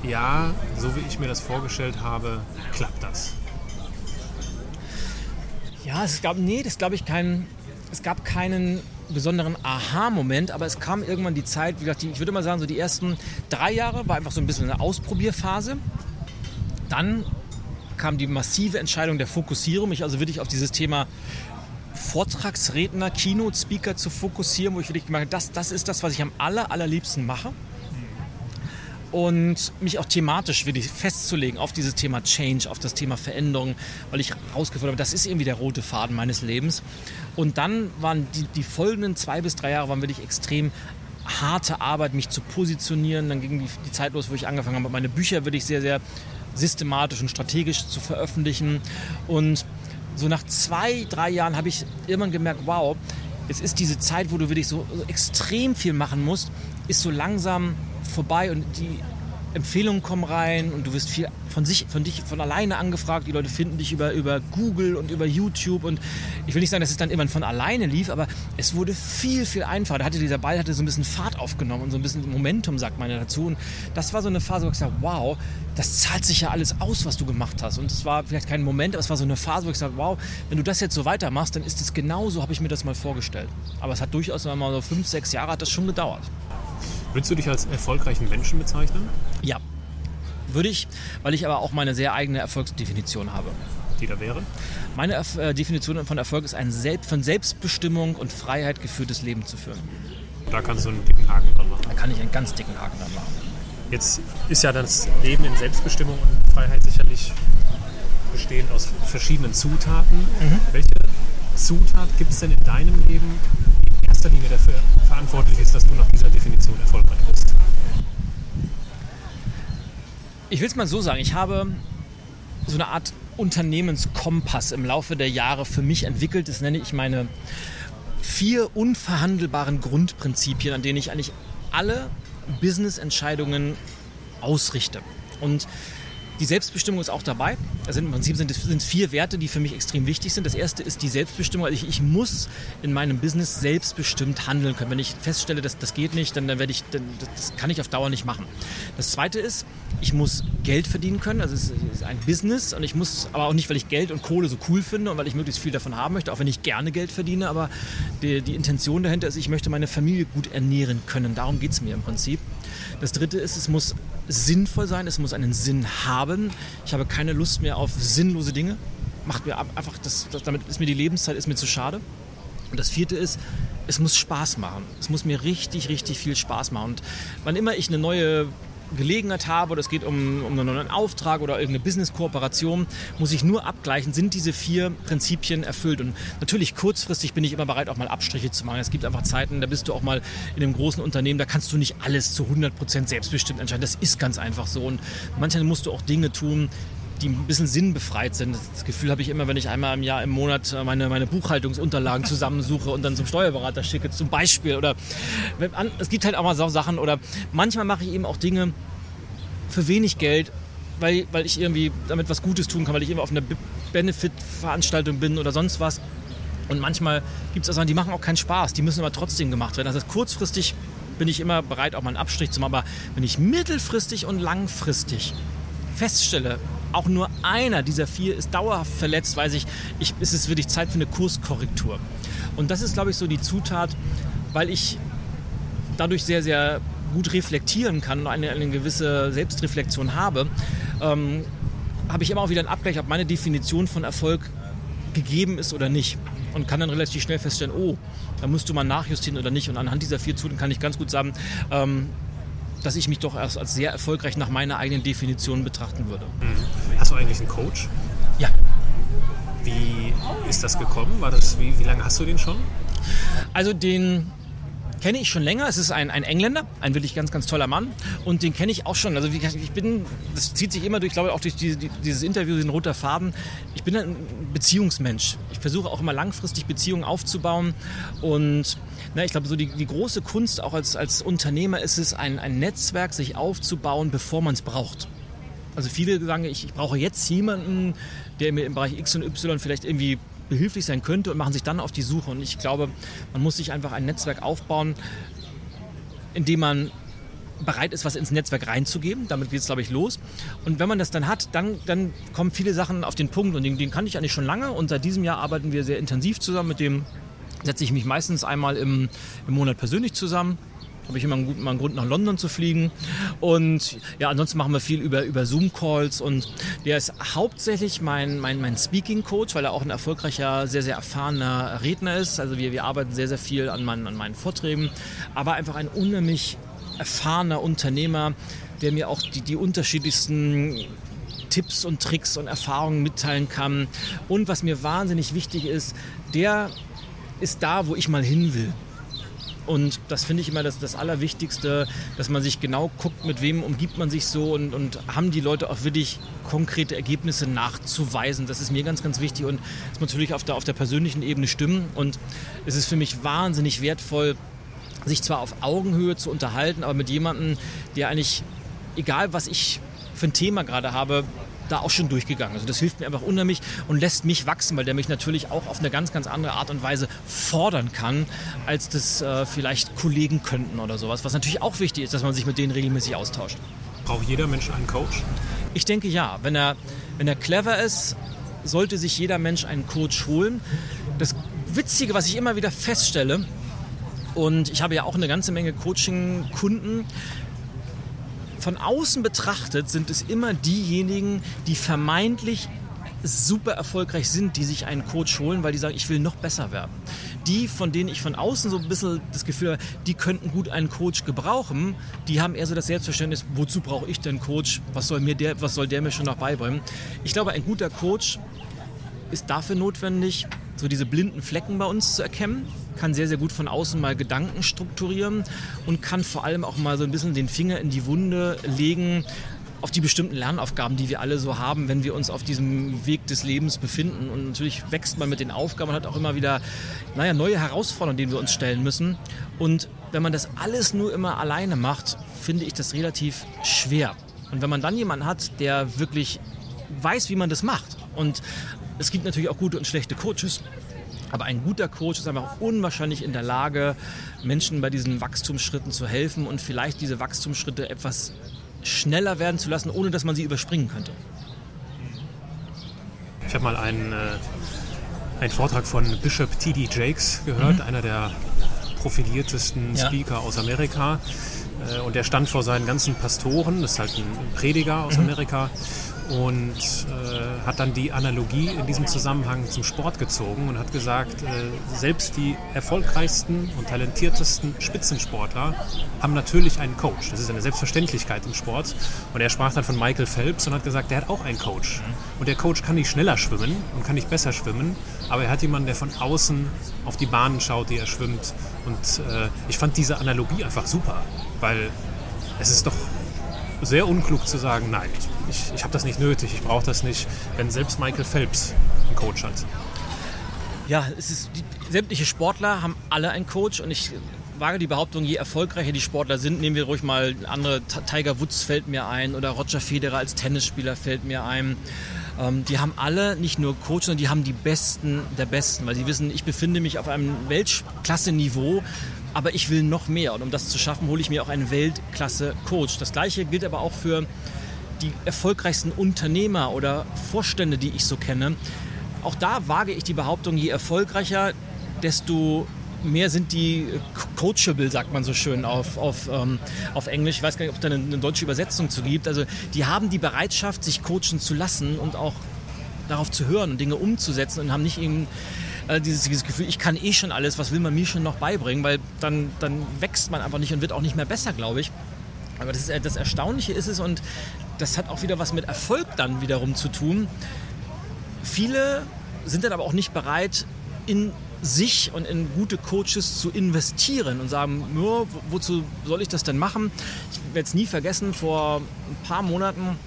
ja, so wie ich mir das vorgestellt habe, klappt das? Ja, es gab, nee, das glaube ich keinen, es gab keinen besonderen Aha-Moment, aber es kam irgendwann die Zeit, wie gesagt, ich würde mal sagen, so die ersten drei Jahre war einfach so ein bisschen eine Ausprobierphase. Dann kam die massive Entscheidung der Fokussierung, mich also wirklich auf dieses Thema Vortragsredner, Keynote-Speaker zu fokussieren, wo ich wirklich gemerkt habe, das, das ist das, was ich am aller, allerliebsten mache. Und mich auch thematisch wirklich festzulegen auf dieses Thema Change, auf das Thema Veränderung, weil ich herausgefunden habe, das ist irgendwie der rote Faden meines Lebens. Und dann waren die, die folgenden zwei bis drei Jahre waren wirklich extrem harte Arbeit, mich zu positionieren. Dann ging die, die Zeit los, wo ich angefangen habe, meine Bücher wirklich sehr, sehr systematisch und strategisch zu veröffentlichen. Und so nach zwei, drei Jahren habe ich irgendwann gemerkt, wow, jetzt ist diese Zeit, wo du wirklich so, so extrem viel machen musst, ist so langsam vorbei und die Empfehlungen kommen rein und du wirst viel von sich, von dich, von alleine angefragt. Die Leute finden dich über, über Google und über YouTube und ich will nicht sagen, dass es dann immer von alleine lief, aber es wurde viel, viel einfacher. Da hatte dieser Ball hatte so ein bisschen Fahrt aufgenommen und so ein bisschen Momentum, sagt man ja dazu. Und das war so eine Phase, wo ich gesagt wow, das zahlt sich ja alles aus, was du gemacht hast. Und es war vielleicht kein Moment, aber es war so eine Phase, wo ich gesagt wow, wenn du das jetzt so weitermachst, dann ist es genau so, habe ich mir das mal vorgestellt. Aber es hat durchaus mal so fünf, sechs Jahre hat das schon gedauert. Würdest du dich als erfolgreichen Menschen bezeichnen? Ja, würde ich, weil ich aber auch meine sehr eigene Erfolgsdefinition habe. Die da wäre? Meine Erf äh, Definition von Erfolg ist ein Selbst von Selbstbestimmung und Freiheit geführtes Leben zu führen. Da kannst du einen dicken Haken dran machen. Da kann ich einen ganz dicken Haken dran machen. Jetzt ist ja das Leben in Selbstbestimmung und Freiheit sicherlich bestehend aus verschiedenen Zutaten. Mhm. Welche Zutat gibt es denn in deinem Leben, erster Linie dafür verantwortlich ist, dass du nach dieser Definition erfolgreich bist? Ich will es mal so sagen, ich habe so eine Art Unternehmenskompass im Laufe der Jahre für mich entwickelt. Das nenne ich meine vier unverhandelbaren Grundprinzipien, an denen ich eigentlich alle Business-Entscheidungen ausrichte. Und die Selbstbestimmung ist auch dabei. Also im Prinzip sind es sind vier Werte, die für mich extrem wichtig sind. Das erste ist die Selbstbestimmung. Also ich, ich muss in meinem Business selbstbestimmt handeln können. Wenn ich feststelle, dass das geht nicht, dann, dann werde ich, dann, das kann ich auf Dauer nicht machen. Das zweite ist, ich muss Geld verdienen können. Also es ist ein Business und ich muss, aber auch nicht, weil ich Geld und Kohle so cool finde und weil ich möglichst viel davon haben möchte, auch wenn ich gerne Geld verdiene. Aber die, die Intention dahinter ist, ich möchte meine Familie gut ernähren können. Darum geht es mir im Prinzip. Das dritte ist, es muss sinnvoll sein, es muss einen Sinn haben. Ich habe keine Lust mehr auf sinnlose Dinge. macht mir einfach, das, damit ist mir die Lebenszeit ist mir zu schade. Und das vierte ist, es muss Spaß machen. Es muss mir richtig, richtig viel Spaß machen. Und wann immer ich eine neue Gelegenheit habe oder es geht um, um einen Auftrag oder irgendeine Business-Kooperation, muss ich nur abgleichen, sind diese vier Prinzipien erfüllt. Und natürlich kurzfristig bin ich immer bereit, auch mal Abstriche zu machen. Es gibt einfach Zeiten, da bist du auch mal in einem großen Unternehmen, da kannst du nicht alles zu 100% selbstbestimmt entscheiden. Das ist ganz einfach so. Und manchmal musst du auch Dinge tun, die ein bisschen sinnbefreit sind. Das Gefühl habe ich immer, wenn ich einmal im Jahr, im Monat äh, meine, meine Buchhaltungsunterlagen zusammensuche und dann zum Steuerberater schicke, zum Beispiel. Oder es gibt halt auch mal so Sachen. Oder manchmal mache ich eben auch Dinge für wenig Geld, weil, weil ich irgendwie damit was Gutes tun kann, weil ich immer auf einer Benefit-Veranstaltung bin oder sonst was. Und manchmal gibt es auch Sachen, die machen auch keinen Spaß, die müssen aber trotzdem gemacht werden. Also kurzfristig bin ich immer bereit, auch mal einen Abstrich zu machen. Aber wenn ich mittelfristig und langfristig feststelle, auch nur einer dieser vier ist dauerhaft verletzt, weiß ich, ich es ist wirklich Zeit für eine Kurskorrektur. Und das ist, glaube ich, so die Zutat, weil ich dadurch sehr, sehr gut reflektieren kann und eine, eine gewisse Selbstreflexion habe, ähm, habe ich immer auch wieder einen Abgleich, ob meine Definition von Erfolg gegeben ist oder nicht. Und kann dann relativ schnell feststellen, oh, da musst du mal nachjustieren oder nicht. Und anhand dieser vier Zutaten kann ich ganz gut sagen, ähm, dass ich mich doch erst als sehr erfolgreich nach meiner eigenen Definition betrachten würde. Mhm. Hast du eigentlich einen Coach? Ja. Wie ist das gekommen? War das, wie, wie lange hast du den schon? Also den kenne ich schon länger. Es ist ein, ein Engländer, ein wirklich ganz, ganz toller Mann. Und den kenne ich auch schon. Also ich bin, das zieht sich immer durch, ich glaube auch durch die, dieses Interview, den roter Faden. Ich bin ein Beziehungsmensch. Ich versuche auch immer langfristig Beziehungen aufzubauen und na, ich glaube, so die, die große Kunst auch als, als Unternehmer ist es, ein, ein Netzwerk sich aufzubauen, bevor man es braucht. Also viele sagen, ich, ich brauche jetzt jemanden, der mir im Bereich X und Y vielleicht irgendwie behilflich sein könnte und machen sich dann auf die Suche. Und ich glaube, man muss sich einfach ein Netzwerk aufbauen, in dem man bereit ist, was ins Netzwerk reinzugeben. Damit geht es, glaube ich, los. Und wenn man das dann hat, dann, dann kommen viele Sachen auf den Punkt. Und den, den kann ich eigentlich schon lange. Und seit diesem Jahr arbeiten wir sehr intensiv zusammen mit dem setze ich mich meistens einmal im, im Monat persönlich zusammen habe ich immer einen, guten, einen Grund nach London zu fliegen. Und ja, ansonsten machen wir viel über, über Zoom-Calls und der ist hauptsächlich mein, mein, mein Speaking-Coach, weil er auch ein erfolgreicher, sehr, sehr erfahrener Redner ist. Also wir, wir arbeiten sehr, sehr viel an meinen, an meinen Vorträgen, aber einfach ein unheimlich erfahrener Unternehmer, der mir auch die, die unterschiedlichsten Tipps und Tricks und Erfahrungen mitteilen kann. Und was mir wahnsinnig wichtig ist, der ist da, wo ich mal hin will. Und das finde ich immer das, das Allerwichtigste, dass man sich genau guckt, mit wem umgibt man sich so und, und haben die Leute auch wirklich konkrete Ergebnisse nachzuweisen. Das ist mir ganz, ganz wichtig und es muss natürlich auf der, auf der persönlichen Ebene stimmen. Und es ist für mich wahnsinnig wertvoll, sich zwar auf Augenhöhe zu unterhalten, aber mit jemandem, der eigentlich, egal was ich für ein Thema gerade habe, da auch schon durchgegangen. Also das hilft mir einfach unheimlich und lässt mich wachsen, weil der mich natürlich auch auf eine ganz, ganz andere Art und Weise fordern kann, als das äh, vielleicht Kollegen könnten oder sowas. Was natürlich auch wichtig ist, dass man sich mit denen regelmäßig austauscht. Braucht jeder Mensch einen Coach? Ich denke ja. Wenn er, wenn er clever ist, sollte sich jeder Mensch einen Coach holen. Das Witzige, was ich immer wieder feststelle, und ich habe ja auch eine ganze Menge Coaching-Kunden, von außen betrachtet sind es immer diejenigen, die vermeintlich super erfolgreich sind, die sich einen Coach holen, weil die sagen, ich will noch besser werden. Die, von denen ich von außen so ein bisschen das Gefühl habe, die könnten gut einen Coach gebrauchen, die haben eher so das Selbstverständnis, wozu brauche ich denn Coach? Was soll, mir der, was soll der mir schon noch beibringen? Ich glaube, ein guter Coach ist dafür notwendig, so diese blinden Flecken bei uns zu erkennen kann sehr, sehr gut von außen mal Gedanken strukturieren und kann vor allem auch mal so ein bisschen den Finger in die Wunde legen, auf die bestimmten Lernaufgaben, die wir alle so haben, wenn wir uns auf diesem Weg des Lebens befinden. Und natürlich wächst man mit den Aufgaben und hat auch immer wieder naja, neue Herausforderungen, denen wir uns stellen müssen. Und wenn man das alles nur immer alleine macht, finde ich das relativ schwer. Und wenn man dann jemanden hat, der wirklich weiß, wie man das macht. Und es gibt natürlich auch gute und schlechte Coaches. Aber ein guter Coach ist einfach unwahrscheinlich in der Lage, Menschen bei diesen Wachstumsschritten zu helfen und vielleicht diese Wachstumsschritte etwas schneller werden zu lassen, ohne dass man sie überspringen könnte. Ich habe mal einen, äh, einen Vortrag von Bishop T.D. Jakes gehört, mhm. einer der profiliertesten ja. Speaker aus Amerika. Äh, und der stand vor seinen ganzen Pastoren, das ist halt ein Prediger aus mhm. Amerika und äh, hat dann die Analogie in diesem Zusammenhang zum Sport gezogen und hat gesagt, äh, selbst die erfolgreichsten und talentiertesten Spitzensportler haben natürlich einen Coach. Das ist eine Selbstverständlichkeit im Sport. Und er sprach dann von Michael Phelps und hat gesagt, der hat auch einen Coach. Und der Coach kann nicht schneller schwimmen und kann nicht besser schwimmen, aber er hat jemanden, der von außen auf die Bahnen schaut, die er schwimmt. Und äh, ich fand diese Analogie einfach super, weil es ist doch sehr unklug zu sagen, nein, ich, ich, habe das nicht nötig, ich brauche das nicht, wenn selbst Michael Phelps einen Coach hat. Ja, es ist, die, sämtliche Sportler haben alle einen Coach und ich wage die Behauptung, je erfolgreicher die Sportler sind, nehmen wir ruhig mal andere, Tiger Woods fällt mir ein oder Roger Federer als Tennisspieler fällt mir ein. Ähm, die haben alle nicht nur Coach, sondern die haben die Besten der Besten, weil sie wissen, ich befinde mich auf einem Weltklasse-Niveau, aber ich will noch mehr. Und um das zu schaffen, hole ich mir auch einen Weltklasse-Coach. Das gleiche gilt aber auch für die erfolgreichsten Unternehmer oder Vorstände, die ich so kenne. Auch da wage ich die Behauptung, je erfolgreicher, desto mehr sind die coachable, sagt man so schön auf, auf, ähm, auf Englisch. Ich weiß gar nicht, ob es da eine, eine, deutsche Übersetzung zu gibt. Also die haben die Bereitschaft, sich coachen zu lassen und auch darauf zu hören und Dinge umzusetzen und haben nicht eben äh, dieses, dieses, Gefühl, ich kann eh schon alles, was will man mir schon noch beibringen, weil dann, dann wächst man einfach nicht und wird auch nicht mehr besser, glaube ich. Aber das, ist, äh, das Erstaunliche ist es und das hat auch wieder was mit Erfolg dann wiederum zu tun. Viele sind dann aber auch nicht bereit, in sich und in gute Coaches zu investieren und sagen, ja, wozu soll ich das denn machen? Ich werde es nie vergessen, vor ein paar Monaten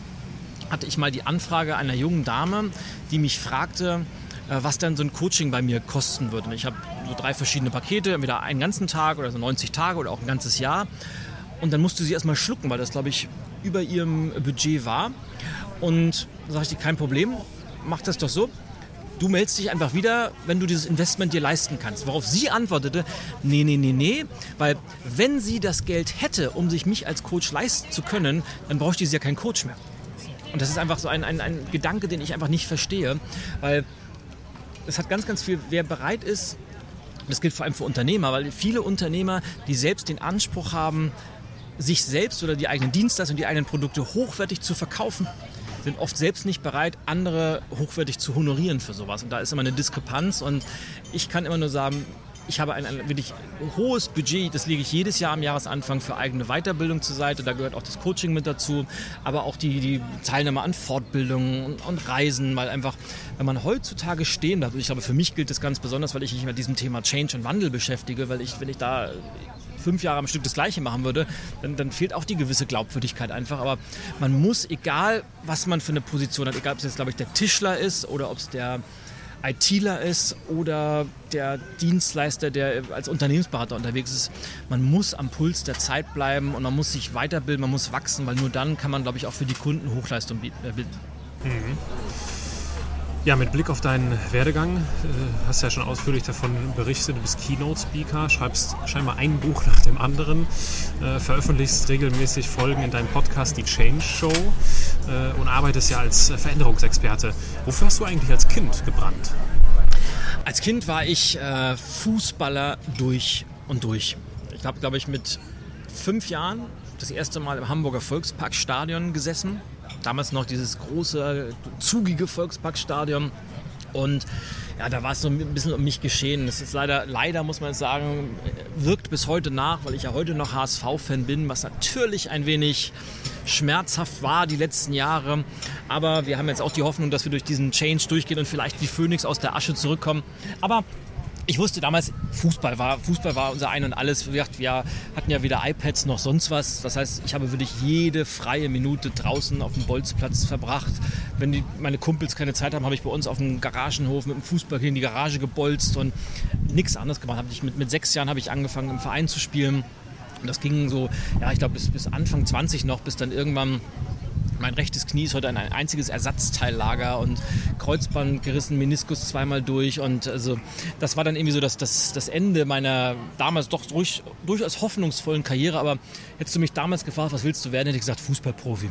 hatte ich mal die Anfrage einer jungen Dame, die mich fragte, äh, was dann so ein Coaching bei mir kosten würde. Ich habe so drei verschiedene Pakete, entweder einen ganzen Tag oder so 90 Tage oder auch ein ganzes Jahr. Und dann musste sie erstmal schlucken, weil das, glaube ich, über ihrem Budget war. Und da sage ich kein Problem, mach das doch so. Du meldest dich einfach wieder, wenn du dieses Investment dir leisten kannst. Worauf sie antwortete, nee, nee, nee, nee, weil wenn sie das Geld hätte, um sich mich als Coach leisten zu können, dann bräuchte sie ja keinen Coach mehr. Und das ist einfach so ein, ein, ein Gedanke, den ich einfach nicht verstehe, weil es hat ganz, ganz viel, wer bereit ist, das gilt vor allem für Unternehmer, weil viele Unternehmer, die selbst den Anspruch haben, sich selbst oder die eigenen Dienstleistungen, die eigenen Produkte hochwertig zu verkaufen, sind oft selbst nicht bereit, andere hochwertig zu honorieren für sowas. Und da ist immer eine Diskrepanz. Und ich kann immer nur sagen, ich habe ein, ein, wirklich hohes Budget, das lege ich jedes Jahr am Jahresanfang für eigene Weiterbildung zur Seite. Da gehört auch das Coaching mit dazu, aber auch die, die Teilnahme an Fortbildungen und, und, Reisen, weil einfach, wenn man heutzutage stehen bleibt, und ich glaube, für mich gilt das ganz besonders, weil ich mich mit diesem Thema Change und Wandel beschäftige, weil ich, wenn ich da fünf Jahre am Stück das Gleiche machen würde, dann, dann fehlt auch die gewisse Glaubwürdigkeit einfach. Aber man muss, egal was man für eine Position hat, egal ob es jetzt, glaube ich, der Tischler ist oder ob es der ITler ist oder der Dienstleister, der als Unternehmensberater unterwegs ist. Man muss am Puls der Zeit bleiben und man muss sich weiterbilden, man muss wachsen, weil nur dann kann man, glaube ich, auch für die Kunden Hochleistung bieten. Äh, mhm. Ja, mit Blick auf deinen Werdegang, äh, hast ja schon ausführlich davon berichtet, du bist Keynote-Speaker, schreibst scheinbar ein Buch nach dem anderen, äh, veröffentlichst regelmäßig Folgen in deinem Podcast, die Change Show äh, und arbeitest ja als Veränderungsexperte. Wofür hast du eigentlich als Kind gebrannt? Als Kind war ich äh, Fußballer durch und durch. Ich habe, glaube ich, mit fünf Jahren das erste Mal im Hamburger Volksparkstadion gesessen damals noch dieses große, zugige Volksparkstadion. Und ja, da war es so ein bisschen um mich geschehen. Das ist leider, leider muss man sagen, wirkt bis heute nach, weil ich ja heute noch HSV-Fan bin, was natürlich ein wenig schmerzhaft war die letzten Jahre. Aber wir haben jetzt auch die Hoffnung, dass wir durch diesen Change durchgehen und vielleicht wie Phoenix aus der Asche zurückkommen. Aber ich wusste damals, Fußball war, Fußball war unser Ein und Alles. Wir hatten ja weder iPads noch sonst was. Das heißt, ich habe wirklich jede freie Minute draußen auf dem Bolzplatz verbracht. Wenn die, meine Kumpels keine Zeit haben, habe ich bei uns auf dem Garagenhof mit dem Fußball in die Garage gebolzt und nichts anderes gemacht. Ich mit, mit sechs Jahren habe ich angefangen, im Verein zu spielen. Und das ging so, ja, ich glaube, bis, bis Anfang 20 noch, bis dann irgendwann mein rechtes Knie ist heute ein einziges Ersatzteillager und Kreuzband gerissen, Meniskus zweimal durch. Und also das war dann irgendwie so das, das, das Ende meiner damals doch durch, durchaus hoffnungsvollen Karriere. Aber hättest du mich damals gefragt, was willst du werden, hätte ich gesagt, Fußballprofi.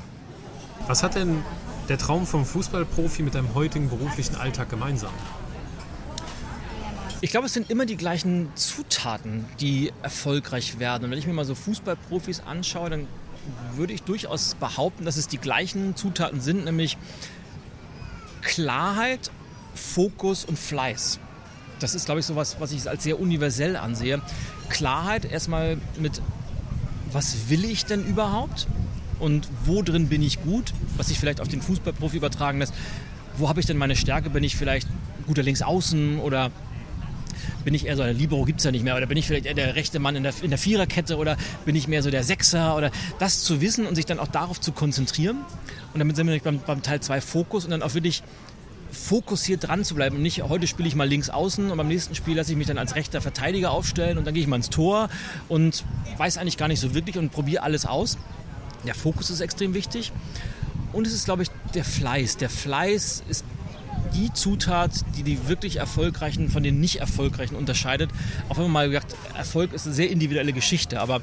Was hat denn der Traum vom Fußballprofi mit deinem heutigen beruflichen Alltag gemeinsam? Ich glaube, es sind immer die gleichen Zutaten, die erfolgreich werden. Und wenn ich mir mal so Fußballprofis anschaue, dann würde ich durchaus behaupten, dass es die gleichen Zutaten sind, nämlich Klarheit, Fokus und Fleiß. Das ist, glaube ich, so was, was ich als sehr universell ansehe. Klarheit erstmal mit, was will ich denn überhaupt? Und wo drin bin ich gut? Was sich vielleicht auf den Fußballprofi übertragen lässt. Wo habe ich denn meine Stärke? Bin ich vielleicht guter Linksaußen oder bin ich eher so, der Libero gibt es ja nicht mehr, oder bin ich vielleicht eher der rechte Mann in der, in der Viererkette oder bin ich mehr so der Sechser oder das zu wissen und sich dann auch darauf zu konzentrieren. Und damit sind wir beim, beim Teil 2 Fokus und dann auch wirklich fokussiert dran zu bleiben und nicht, heute spiele ich mal links außen und beim nächsten Spiel lasse ich mich dann als rechter Verteidiger aufstellen und dann gehe ich mal ins Tor und weiß eigentlich gar nicht so wirklich und probiere alles aus. Der Fokus ist extrem wichtig und es ist, glaube ich, der Fleiß. Der Fleiß ist die Zutat, die die wirklich erfolgreichen von den nicht erfolgreichen unterscheidet. Auch wenn man mal gesagt, Erfolg ist eine sehr individuelle Geschichte, aber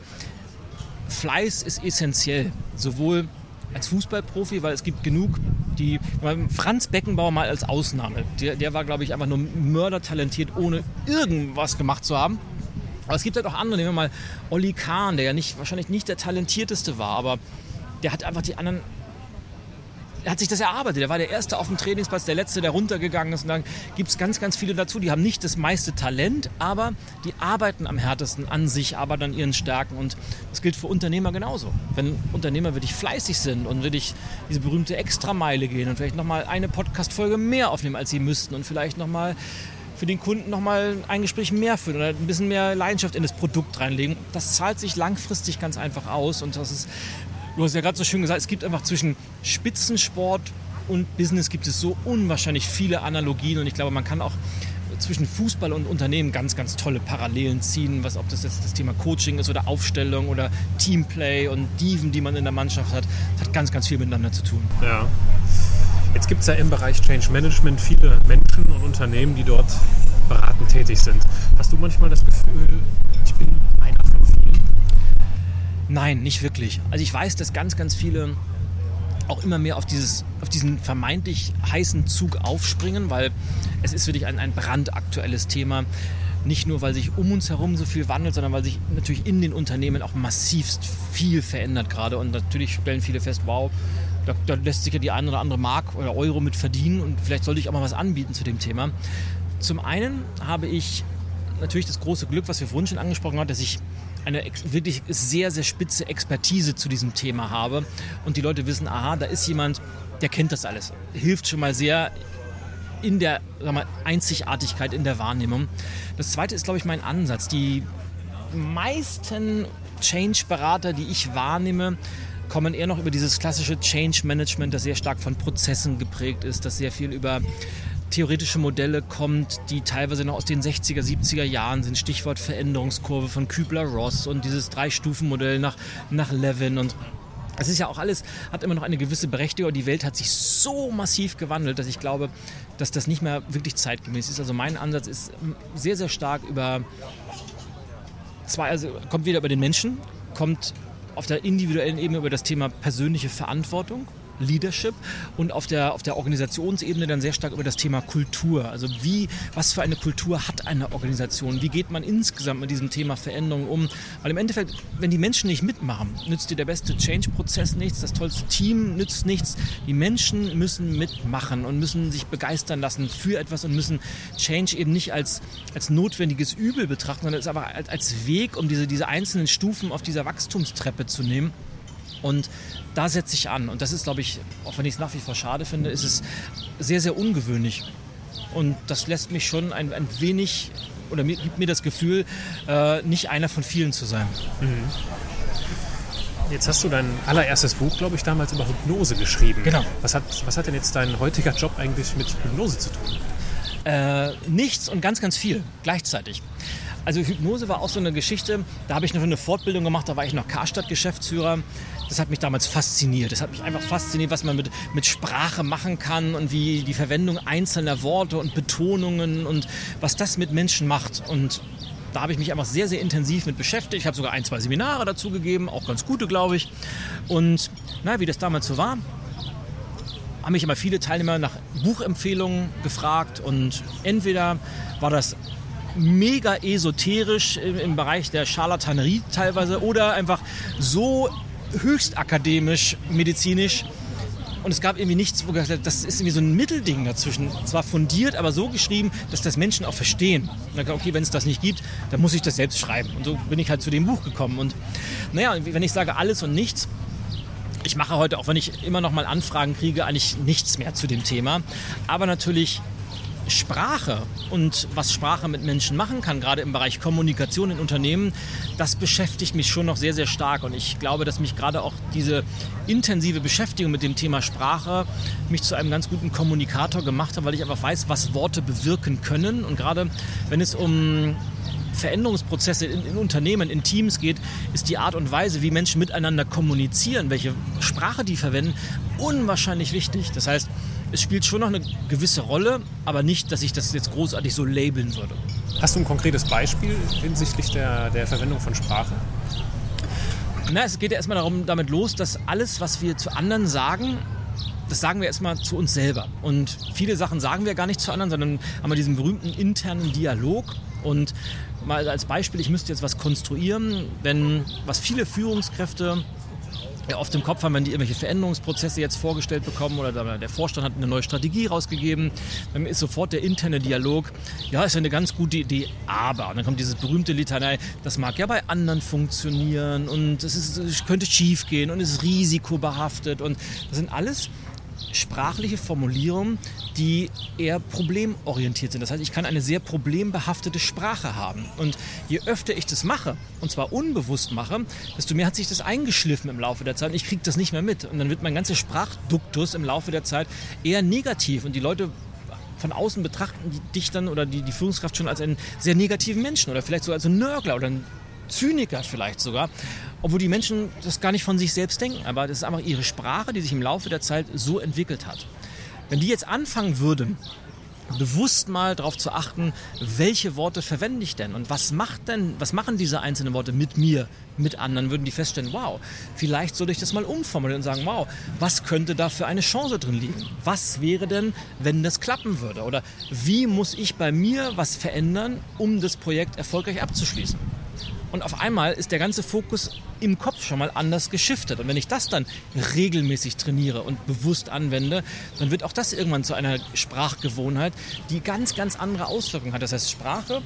Fleiß ist essentiell, sowohl als Fußballprofi, weil es gibt genug, die Franz Beckenbauer mal als Ausnahme. Der, der war, glaube ich, einfach nur mördertalentiert, ohne irgendwas gemacht zu haben. Aber es gibt halt auch andere, nehmen wir mal Olli Kahn, der ja nicht, wahrscheinlich nicht der talentierteste war, aber der hat einfach die anderen er hat sich das erarbeitet. Er war der Erste auf dem Trainingsplatz, der Letzte, der runtergegangen ist. Und dann gibt es ganz, ganz viele dazu, die haben nicht das meiste Talent, aber die arbeiten am härtesten an sich, arbeiten an ihren Stärken. Und das gilt für Unternehmer genauso. Wenn Unternehmer wirklich fleißig sind und wirklich diese berühmte Extrameile gehen und vielleicht nochmal eine Podcast-Folge mehr aufnehmen, als sie müssten und vielleicht nochmal für den Kunden nochmal ein Gespräch mehr führen oder ein bisschen mehr Leidenschaft in das Produkt reinlegen. Das zahlt sich langfristig ganz einfach aus und das ist Du hast ja gerade so schön gesagt, es gibt einfach zwischen Spitzensport und Business gibt es so unwahrscheinlich viele Analogien und ich glaube, man kann auch zwischen Fußball und Unternehmen ganz, ganz tolle Parallelen ziehen, was ob das jetzt das Thema Coaching ist oder Aufstellung oder Teamplay und Diven, die man in der Mannschaft hat. Das hat ganz, ganz viel miteinander zu tun. Ja. Jetzt gibt es ja im Bereich Change Management viele Menschen und Unternehmen, die dort beratend tätig sind. Hast du manchmal das Gefühl, Nein, nicht wirklich. Also ich weiß, dass ganz, ganz viele auch immer mehr auf, dieses, auf diesen vermeintlich heißen Zug aufspringen, weil es ist wirklich ein, ein brandaktuelles Thema. Nicht nur, weil sich um uns herum so viel wandelt, sondern weil sich natürlich in den Unternehmen auch massivst viel verändert gerade. Und natürlich stellen viele fest, wow, da, da lässt sich ja die eine oder andere Mark oder Euro mit verdienen und vielleicht sollte ich auch mal was anbieten zu dem Thema. Zum einen habe ich natürlich das große Glück, was wir vorhin schon angesprochen haben, dass ich eine wirklich sehr, sehr spitze Expertise zu diesem Thema habe und die Leute wissen, aha, da ist jemand, der kennt das alles. Hilft schon mal sehr in der mal, Einzigartigkeit in der Wahrnehmung. Das zweite ist, glaube ich, mein Ansatz. Die meisten Change-Berater, die ich wahrnehme, kommen eher noch über dieses klassische Change-Management, das sehr stark von Prozessen geprägt ist, das sehr viel über theoretische Modelle kommt, die teilweise noch aus den 60er, 70er Jahren sind. Stichwort Veränderungskurve von Kübler-Ross und dieses Drei-Stufen-Modell nach, nach Levin und es ist ja auch alles, hat immer noch eine gewisse Berechtigung. Die Welt hat sich so massiv gewandelt, dass ich glaube, dass das nicht mehr wirklich zeitgemäß ist. Also mein Ansatz ist sehr, sehr stark über zwei, also kommt wieder über den Menschen, kommt auf der individuellen Ebene über das Thema persönliche Verantwortung Leadership und auf der, auf der Organisationsebene dann sehr stark über das Thema Kultur. Also wie, was für eine Kultur hat eine Organisation? Wie geht man insgesamt mit diesem Thema Veränderung um? Weil im Endeffekt, wenn die Menschen nicht mitmachen, nützt dir der beste Change-Prozess nichts, das tollste Team nützt nichts. Die Menschen müssen mitmachen und müssen sich begeistern lassen für etwas und müssen Change eben nicht als, als notwendiges Übel betrachten, sondern es aber als Weg, um diese, diese einzelnen Stufen auf dieser Wachstumstreppe zu nehmen. Und da setze ich an. Und das ist, glaube ich, auch wenn ich es nach wie vor schade finde, ist es sehr, sehr ungewöhnlich. Und das lässt mich schon ein, ein wenig oder mir, gibt mir das Gefühl, äh, nicht einer von vielen zu sein. Mhm. Jetzt hast du dein allererstes Buch, glaube ich, damals über Hypnose geschrieben. Genau. Was hat, was hat denn jetzt dein heutiger Job eigentlich mit Hypnose zu tun? Äh, nichts und ganz, ganz viel gleichzeitig. Also Hypnose war auch so eine Geschichte, da habe ich noch eine Fortbildung gemacht, da war ich noch Karstadt-Geschäftsführer das hat mich damals fasziniert. Das hat mich einfach fasziniert, was man mit, mit Sprache machen kann und wie die Verwendung einzelner Worte und Betonungen und was das mit Menschen macht. Und da habe ich mich einfach sehr, sehr intensiv mit beschäftigt. Ich habe sogar ein, zwei Seminare dazu gegeben, auch ganz gute, glaube ich. Und na, wie das damals so war, haben mich immer viele Teilnehmer nach Buchempfehlungen gefragt und entweder war das mega esoterisch im, Bereich der Charlatanerie teilweise oder einfach so höchst akademisch, medizinisch. Und es gab irgendwie nichts, wo gesagt das ist irgendwie so ein Mittelding dazwischen. Zwar fundiert, aber so geschrieben, dass das Menschen auch verstehen. Und dann okay, wenn es das nicht gibt, dann muss ich das selbst schreiben. Und so bin ich halt zu dem Buch gekommen. Und naja, wenn ich sage alles und nichts, ich mache heute, auch wenn ich immer noch mal Anfragen kriege, eigentlich nichts mehr zu dem Thema. Aber natürlich Sprache und was Sprache mit Menschen machen kann, gerade im Bereich Kommunikation in Unternehmen, das beschäftigt mich schon noch sehr, sehr stark. Und ich glaube, dass mich gerade auch diese intensive Beschäftigung mit dem Thema Sprache mich zu einem ganz guten Kommunikator gemacht hat, weil ich einfach weiß, was Worte bewirken können. Und gerade wenn es um Veränderungsprozesse in, in, Unternehmen, in Teams geht, ist die Art und Weise, wie Menschen miteinander kommunizieren, welche Sprache die verwenden, unwahrscheinlich wichtig. Das heißt, es spielt schon noch eine gewisse Rolle, aber nicht, dass ich das jetzt großartig so labeln würde. Hast du ein konkretes Beispiel hinsichtlich der, der Verwendung von Sprache? Na, es geht ja erstmal darum, damit los, dass alles, was wir zu anderen sagen, das sagen wir erstmal zu uns selber. Und viele Sachen sagen wir gar nicht zu anderen, sondern haben wir diesen berühmten internen Dialog. Und mal als Beispiel, ich müsste jetzt was konstruieren, wenn was viele Führungskräfte ja, oft im Kopf haben, wenn die irgendwelche Veränderungsprozesse jetzt vorgestellt bekommen oder der Vorstand hat eine neue Strategie rausgegeben, dann ist sofort der interne Dialog, ja, ist ja eine ganz gute Idee, aber, und dann kommt dieses berühmte Litanei, das mag ja bei anderen funktionieren und es, ist, es könnte schief gehen und ist risikobehaftet und das sind alles sprachliche Formulierungen, die eher problemorientiert sind. Das heißt, ich kann eine sehr problembehaftete Sprache haben. Und je öfter ich das mache, und zwar unbewusst mache, desto mehr hat sich das eingeschliffen im Laufe der Zeit und ich kriege das nicht mehr mit. Und dann wird mein ganzer Sprachduktus im Laufe der Zeit eher negativ und die Leute von außen betrachten dich dann oder die, die Führungskraft schon als einen sehr negativen Menschen oder vielleicht sogar als einen Nörgler oder einen Zyniker vielleicht sogar, obwohl die Menschen das gar nicht von sich selbst denken. Aber das ist einfach ihre Sprache, die sich im Laufe der Zeit so entwickelt hat. Wenn die jetzt anfangen würden, bewusst mal darauf zu achten, welche Worte verwende ich denn und was macht denn, was machen diese einzelnen Worte mit mir, mit anderen, würden die feststellen, wow, vielleicht soll ich das mal umformulieren und sagen, wow, was könnte da für eine Chance drin liegen? Was wäre denn, wenn das klappen würde? Oder wie muss ich bei mir was verändern, um das Projekt erfolgreich abzuschließen? Und auf einmal ist der ganze Fokus im Kopf schon mal anders geschiftet. Und wenn ich das dann regelmäßig trainiere und bewusst anwende, dann wird auch das irgendwann zu einer Sprachgewohnheit, die ganz, ganz andere Auswirkungen hat. Das heißt, Sprache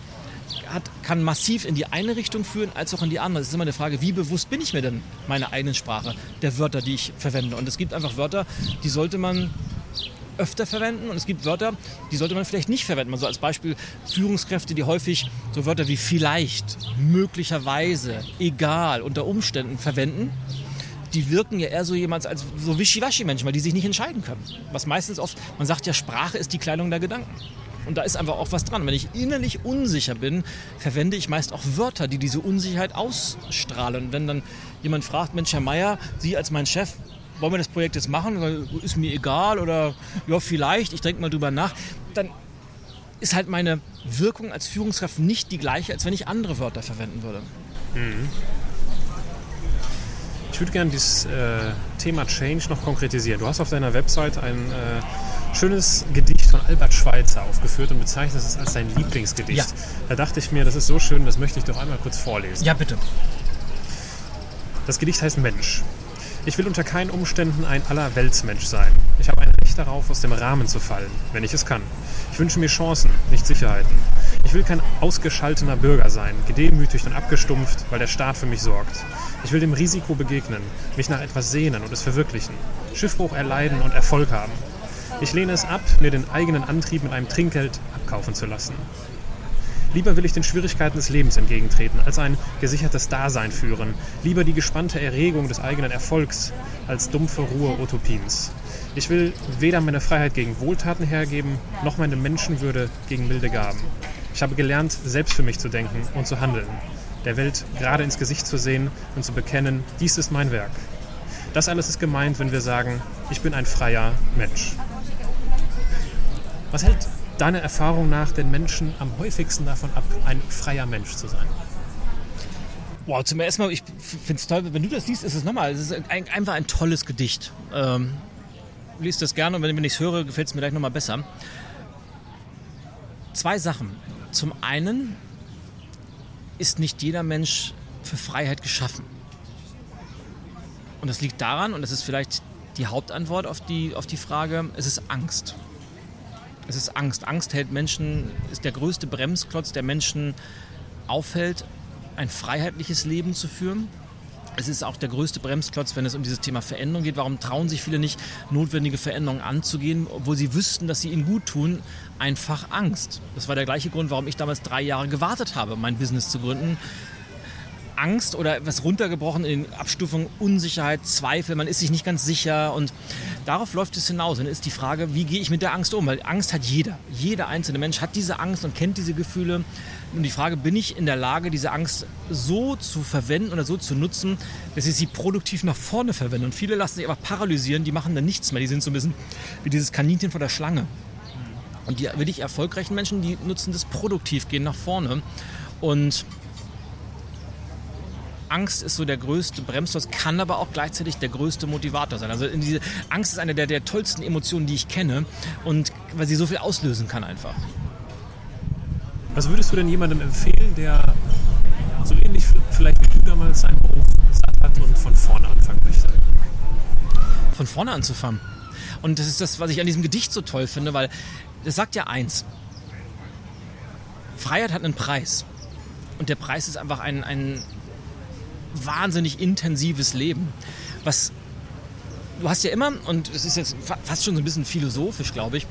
hat, kann massiv in die eine Richtung führen, als auch in die andere. Es ist immer eine Frage, wie bewusst bin ich mir denn meiner eigenen Sprache, der Wörter, die ich verwende. Und es gibt einfach Wörter, die sollte man öfter verwenden und es gibt Wörter, die sollte man vielleicht nicht verwenden. Also als Beispiel Führungskräfte, die häufig so Wörter wie vielleicht, möglicherweise, egal, unter Umständen verwenden. Die wirken ja eher so jemand als so Wischiwaschi-Menschen, weil die sich nicht entscheiden können. Was meistens oft, man sagt ja, Sprache ist die Kleidung der Gedanken. Und da ist einfach auch was dran. Wenn ich innerlich unsicher bin, verwende ich meist auch Wörter, die diese Unsicherheit ausstrahlen. Und wenn dann jemand fragt, Mensch, Herr Meier, Sie als mein Chef, wollen wir das Projekt jetzt machen? Ist mir egal oder ja, vielleicht, ich denke mal drüber nach. Dann ist halt meine Wirkung als Führungskraft nicht die gleiche, als wenn ich andere Wörter verwenden würde. Mhm. Ich würde gerne dieses äh, Thema Change noch konkretisieren. Du hast auf deiner Website ein äh, schönes Gedicht von Albert Schweitzer aufgeführt und bezeichnest es als dein Lieblingsgedicht. Ja. Da dachte ich mir, das ist so schön, das möchte ich doch einmal kurz vorlesen. Ja, bitte. Das Gedicht heißt Mensch. Ich will unter keinen Umständen ein Allerweltsmensch sein. Ich habe ein Recht darauf, aus dem Rahmen zu fallen, wenn ich es kann. Ich wünsche mir Chancen, nicht Sicherheiten. Ich will kein ausgeschaltener Bürger sein, gedemütigt und abgestumpft, weil der Staat für mich sorgt. Ich will dem Risiko begegnen, mich nach etwas sehnen und es verwirklichen. Schiffbruch erleiden und Erfolg haben. Ich lehne es ab, mir den eigenen Antrieb mit einem Trinkgeld abkaufen zu lassen. Lieber will ich den Schwierigkeiten des Lebens entgegentreten, als ein gesichertes Dasein führen. Lieber die gespannte Erregung des eigenen Erfolgs, als dumpfe Ruhe Utopiens. Ich will weder meine Freiheit gegen Wohltaten hergeben, noch meine Menschenwürde gegen milde Gaben. Ich habe gelernt, selbst für mich zu denken und zu handeln. Der Welt gerade ins Gesicht zu sehen und zu bekennen, dies ist mein Werk. Das alles ist gemeint, wenn wir sagen, ich bin ein freier Mensch. Was hält deiner Erfahrung nach den Menschen am häufigsten davon ab, ein freier Mensch zu sein? Wow, zum ersten Mal, ich finde es toll, wenn du das liest, ist es nochmal, es ist ein, einfach ein tolles Gedicht. Ähm, liest das gerne und wenn, ich es höre, gefällt es mir gleich nochmal besser. Zwei Sachen. Zum einen ist nicht jeder Mensch für Freiheit geschaffen. Und das liegt daran, und das ist vielleicht die Hauptantwort auf die, auf die Frage, es ist Angst. Es ist Angst. Angst hält Menschen, ist der größte Bremsklotz, der Menschen aufhält, ein freiheitliches Leben zu führen. Es ist auch der größte Bremsklotz, wenn es um dieses Thema Veränderung geht. Warum trauen sich viele nicht, notwendige Veränderungen anzugehen, obwohl sie wüssten, dass sie ihnen gut tun? Einfach Angst. Das war der gleiche Grund, warum ich damals drei Jahre gewartet habe, mein Business zu gründen. Angst oder etwas runtergebrochen in den Abstufungen Unsicherheit, Zweifel, man ist sich nicht ganz sicher und darauf läuft es hinaus. Und dann ist die Frage, wie gehe ich mit der Angst um? Weil Angst hat jeder. Jeder einzelne Mensch hat diese Angst und kennt diese Gefühle. Und die Frage, bin ich in der Lage, diese Angst so zu verwenden oder so zu nutzen, dass ich sie produktiv nach vorne verwende? Und viele lassen sich einfach paralysieren, die machen dann nichts mehr. Die sind so ein bisschen wie dieses Kaninchen vor der Schlange. Und die wirklich erfolgreichen Menschen, die nutzen das produktiv, gehen nach vorne. Und Angst ist so der größte Bremsklotz, kann aber auch gleichzeitig der größte Motivator sein. Also diese Angst ist eine der, der tollsten Emotionen, die ich kenne und weil sie so viel auslösen kann einfach. Was würdest du denn jemandem empfehlen, der so ähnlich vielleicht wie du damals seinen Beruf satt hat und von vorne anfangen möchte? Von vorne anzufangen. Und das ist das, was ich an diesem Gedicht so toll finde, weil es sagt ja eins. Freiheit hat einen Preis. Und der Preis ist einfach ein, ein wahnsinnig intensives Leben. Was du hast ja immer, und das ist jetzt fast schon so ein bisschen philosophisch, glaube ich,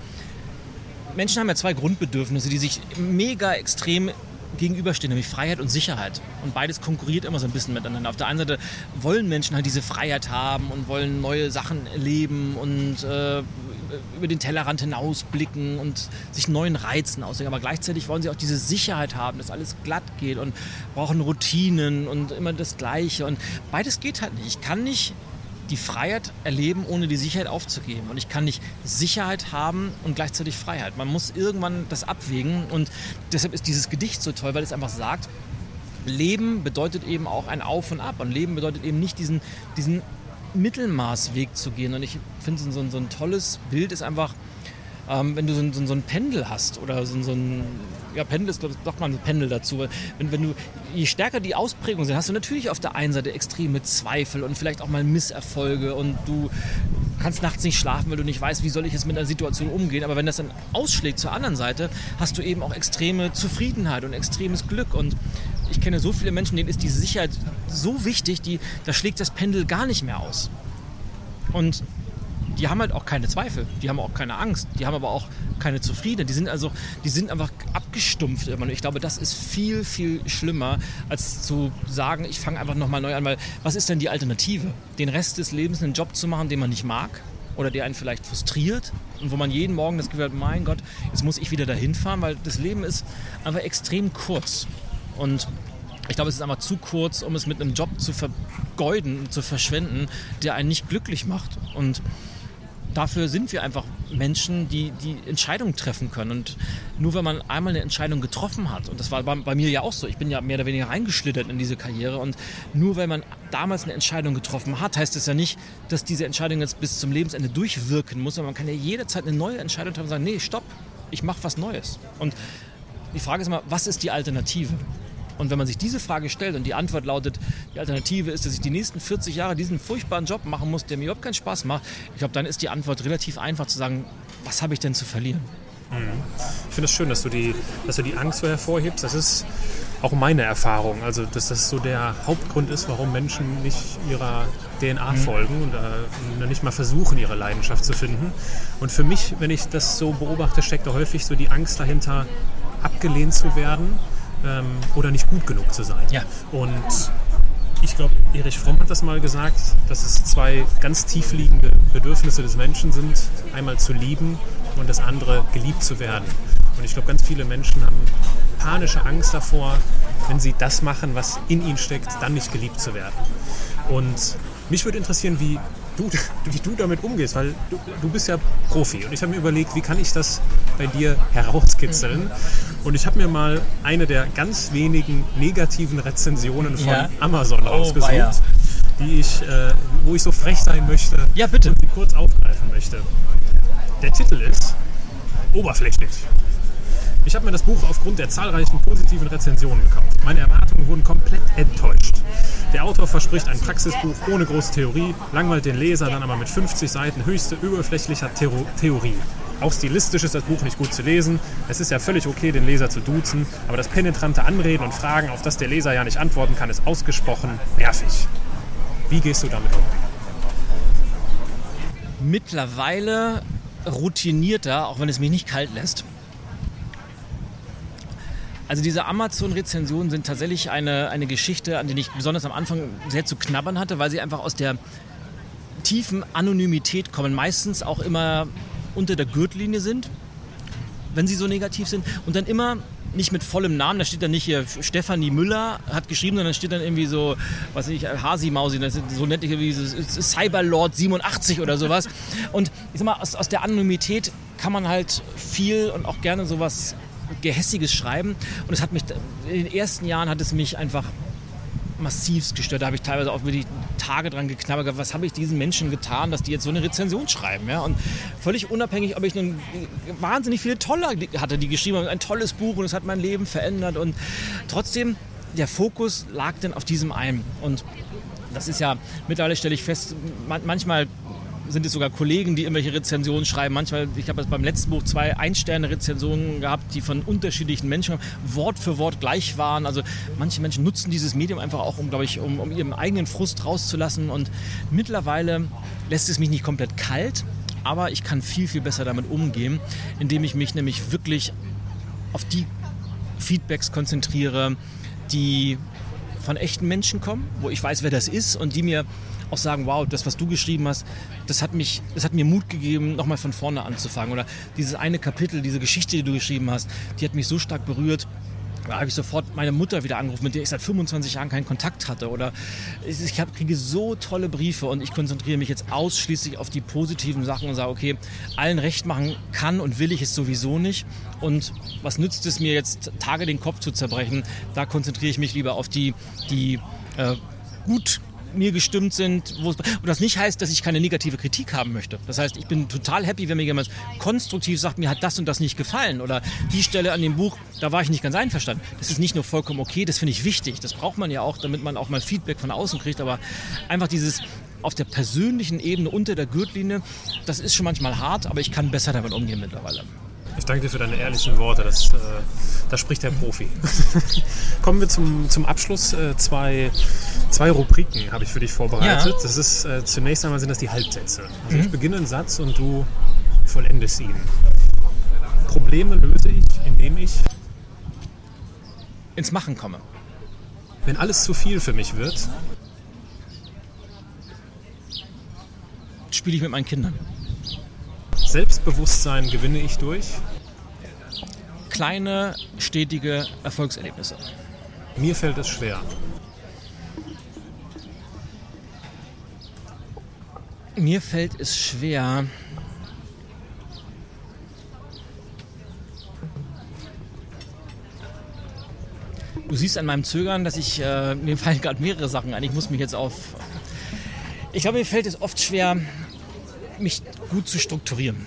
Menschen haben ja zwei Grundbedürfnisse, die sich mega extrem gegenüberstehen, nämlich Freiheit und Sicherheit. Und beides konkurriert immer so ein bisschen miteinander. Auf der einen Seite wollen Menschen halt diese Freiheit haben und wollen neue Sachen erleben und äh, über den Tellerrand hinausblicken und sich neuen Reizen ausdenken. Aber gleichzeitig wollen sie auch diese Sicherheit haben, dass alles glatt geht und brauchen Routinen und immer das Gleiche. Und beides geht halt nicht. Ich kann nicht die Freiheit erleben, ohne die Sicherheit aufzugeben. Und ich kann nicht Sicherheit haben und gleichzeitig Freiheit. Man muss irgendwann das abwägen. Und deshalb ist dieses Gedicht so toll, weil es einfach sagt, Leben bedeutet eben auch ein Auf und Ab. Und Leben bedeutet eben nicht diesen, diesen Mittelmaßweg zu gehen. Und ich finde, so, so ein tolles Bild ist einfach, ähm, wenn du so, so, so, ein Pendel hast oder so, so ein, ja, Pendel ist, glaube ich, doch mal ein Pendel dazu. Wenn, wenn du, je stärker die Ausprägungen sind, hast du natürlich auf der einen Seite extreme Zweifel und vielleicht auch mal Misserfolge und du kannst nachts nicht schlafen, weil du nicht weißt, wie soll ich jetzt mit einer Situation umgehen. Aber wenn das dann ausschlägt zur anderen Seite, hast du eben auch extreme Zufriedenheit und extremes Glück. Und ich kenne so viele Menschen, denen ist diese Sicherheit so wichtig, die, da schlägt das Pendel gar nicht mehr aus. Und die haben halt auch keine Zweifel, die haben auch keine Angst, die haben aber auch keine Zufriedenheit. Die sind also, die sind einfach abgestumpft immer. Ich glaube, das ist viel, viel schlimmer, als zu sagen, ich fange einfach nochmal neu an, weil was ist denn die Alternative? Den Rest des Lebens einen Job zu machen, den man nicht mag oder der einen vielleicht frustriert und wo man jeden Morgen das Gefühl hat, mein Gott, jetzt muss ich wieder dahin fahren, weil das Leben ist einfach extrem kurz. Und ich glaube, es ist einfach zu kurz, um es mit einem Job zu vergeuden, zu verschwenden, der einen nicht glücklich macht. Und dafür sind wir einfach Menschen, die die Entscheidungen treffen können. Und nur wenn man einmal eine Entscheidung getroffen hat, und das war bei, bei, mir ja auch so, ich bin ja mehr oder weniger reingeschlittert in diese Karriere, und nur wenn man damals eine Entscheidung getroffen hat, heißt es ja nicht, dass diese Entscheidung jetzt bis zum Lebensende durchwirken muss, sondern man kann ja jederzeit eine neue Entscheidung treffen und sagen, nee, stopp, ich mache was Neues. Und die Frage ist immer, was ist die Alternative? Und wenn man sich diese Frage stellt und die Antwort lautet, die Alternative ist, dass ich die nächsten 40 Jahre diesen furchtbaren Job machen muss, der mir überhaupt keinen Spaß macht, ich glaube, dann ist die Antwort relativ einfach zu sagen, was habe ich denn zu verlieren? Ich finde es das schön, dass du, die, dass du die Angst so hervorhebst. Das ist auch meine Erfahrung. Also, dass das so der Hauptgrund ist, warum Menschen nicht ihrer DNA mhm. folgen und äh, nicht mal versuchen, ihre Leidenschaft zu finden. Und für mich, wenn ich das so beobachte, steckt da häufig so die Angst dahinter, abgelehnt zu werden ähm, oder nicht gut genug zu sein. Ja. Und ich glaube, Erich Fromm hat das mal gesagt, dass es zwei ganz tiefliegende Bedürfnisse des Menschen sind. Einmal zu lieben und das andere geliebt zu werden. Und ich glaube, ganz viele Menschen haben panische Angst davor, wenn sie das machen, was in ihnen steckt, dann nicht geliebt zu werden. Und mich würde interessieren, wie du, wie du damit umgehst, weil du, du bist ja Profi und ich habe mir überlegt, wie kann ich das bei dir herauskitzeln. Und ich habe mir mal eine der ganz wenigen negativen Rezensionen von ja. Amazon oh, rausgesucht, weia. die ich, äh, wo ich so frech sein möchte ja, bitte. und sie kurz aufgreifen möchte. Der Titel ist Oberflächlich. Ich habe mir das Buch aufgrund der zahlreichen positiven Rezensionen gekauft. Meine Erwartungen wurden komplett enttäuscht. Der Autor verspricht ein Praxisbuch ohne große Theorie, langweilt den Leser dann aber mit 50 Seiten höchste überflächlicher Theor Theorie. Auch stilistisch ist das Buch nicht gut zu lesen. Es ist ja völlig okay, den Leser zu duzen, aber das penetrante Anreden und Fragen, auf das der Leser ja nicht antworten kann, ist ausgesprochen nervig. Wie gehst du damit um? Mittlerweile routinierter, auch wenn es mich nicht kalt lässt. Also diese Amazon-Rezensionen sind tatsächlich eine, eine Geschichte, an die ich besonders am Anfang sehr zu knabbern hatte, weil sie einfach aus der tiefen Anonymität kommen. Meistens auch immer unter der Gürtellinie sind, wenn sie so negativ sind. Und dann immer nicht mit vollem Namen, da steht dann nicht hier Stefanie Müller hat geschrieben, sondern steht dann irgendwie so, was weiß ich, Hasi Mausi, so nett wie Cyberlord 87 oder sowas. Und ich sag mal, aus, aus der Anonymität kann man halt viel und auch gerne sowas Gehässiges schreiben. Und es hat mich, in den ersten Jahren hat es mich einfach massivst gestört. Da habe ich teilweise auch wirklich Tage dran geknabbert. Was habe ich diesen Menschen getan, dass die jetzt so eine Rezension schreiben? Ja? Und völlig unabhängig, ob ich nun wahnsinnig viele tolle hatte, die geschrieben haben, ein tolles Buch und es hat mein Leben verändert. Und trotzdem, der Fokus lag dann auf diesem einen. Und das ist ja, mittlerweile stelle ich fest, manchmal sind es sogar Kollegen, die irgendwelche Rezensionen schreiben. Manchmal, ich habe beim letzten Buch zwei Ein-Sterne-Rezensionen gehabt, die von unterschiedlichen Menschen Wort für Wort gleich waren. Also manche Menschen nutzen dieses Medium einfach auch, um, glaube ich, um, um ihren eigenen Frust rauszulassen. Und mittlerweile lässt es mich nicht komplett kalt, aber ich kann viel, viel besser damit umgehen, indem ich mich nämlich wirklich auf die Feedbacks konzentriere, die von echten Menschen kommen, wo ich weiß, wer das ist und die mir auch sagen, wow, das, was du geschrieben hast, das hat, mich, das hat mir Mut gegeben, nochmal von vorne anzufangen. Oder dieses eine Kapitel, diese Geschichte, die du geschrieben hast, die hat mich so stark berührt. Da habe ich sofort meine Mutter wieder angerufen, mit der ich seit 25 Jahren keinen Kontakt hatte. Oder ich hab, kriege so tolle Briefe und ich konzentriere mich jetzt ausschließlich auf die positiven Sachen und sage, okay, allen recht machen kann und will ich es sowieso nicht. Und was nützt es mir jetzt, Tage den Kopf zu zerbrechen? Da konzentriere ich mich lieber auf die, die äh, gut mir gestimmt sind. und das nicht heißt, dass ich keine negative Kritik haben möchte. Das heißt, ich bin total happy, wenn mir jemand konstruktiv sagt, mir hat das und das nicht gefallen oder die Stelle an dem Buch, da war ich nicht ganz einverstanden. Das ist nicht nur vollkommen okay, das finde ich wichtig. Das braucht man ja auch, damit man auch mal Feedback von außen kriegt. Aber einfach dieses auf der persönlichen Ebene unter der Gürtellinie, das ist schon manchmal hart, aber ich kann besser damit umgehen mittlerweile. Ich danke dir für deine ehrlichen Worte. Das, äh, da spricht der Profi. Kommen wir zum, zum Abschluss. Äh, zwei, zwei Rubriken habe ich für dich vorbereitet. Ja. Das ist äh, zunächst einmal sind das die Halbsätze. Also mhm. ich beginne einen Satz und du vollendest ihn. Probleme löse ich, indem ich ins Machen komme. Wenn alles zu viel für mich wird, spiele ich mit meinen Kindern. Selbstbewusstsein gewinne ich durch? Kleine, stetige Erfolgserlebnisse. Mir fällt es schwer. Mir fällt es schwer. Du siehst an meinem Zögern, dass ich äh, mir fallen gerade mehrere Sachen ein. Ich muss mich jetzt auf. Ich glaube, mir fällt es oft schwer, mich gut zu strukturieren.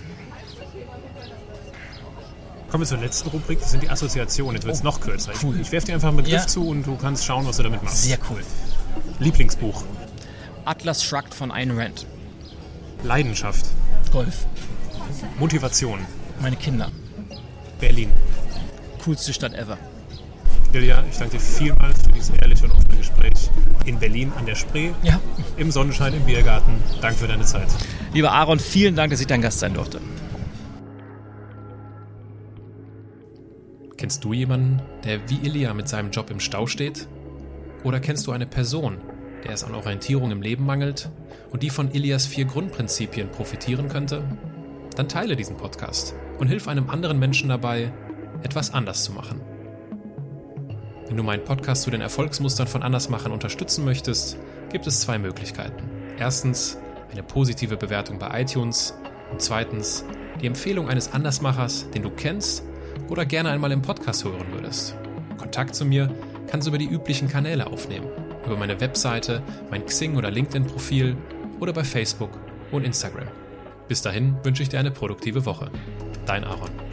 Kommen wir zur letzten Rubrik, das sind die Assoziationen. Jetzt wird es oh, noch kürzer. Cool. Ich, ich werfe dir einfach einen Begriff ja. zu und du kannst schauen, was du damit machst. Sehr cool. Lieblingsbuch. Atlas Shrugged von Ayn Rand. Leidenschaft. Golf. Motivation. Meine Kinder. Berlin. Coolste Stadt ever. Ilja, ich danke dir vielmals für dieses ehrliche und offene Gespräch in Berlin an der Spree. Ja. Im Sonnenschein, im Biergarten. Danke für deine Zeit. Lieber Aaron, vielen Dank, dass ich dein Gast sein durfte. Kennst du jemanden, der wie Ilja mit seinem Job im Stau steht? Oder kennst du eine Person, der es an Orientierung im Leben mangelt und die von Ilias vier Grundprinzipien profitieren könnte? Dann teile diesen Podcast und hilf einem anderen Menschen dabei, etwas anders zu machen. Wenn du meinen Podcast zu den Erfolgsmustern von Andersmachen unterstützen möchtest, gibt es zwei Möglichkeiten. Erstens eine positive Bewertung bei iTunes und zweitens die Empfehlung eines Andersmachers, den du kennst oder gerne einmal im Podcast hören würdest. Kontakt zu mir kannst du über die üblichen Kanäle aufnehmen, über meine Webseite, mein Xing oder LinkedIn-Profil oder bei Facebook und Instagram. Bis dahin wünsche ich dir eine produktive Woche. Dein Aaron.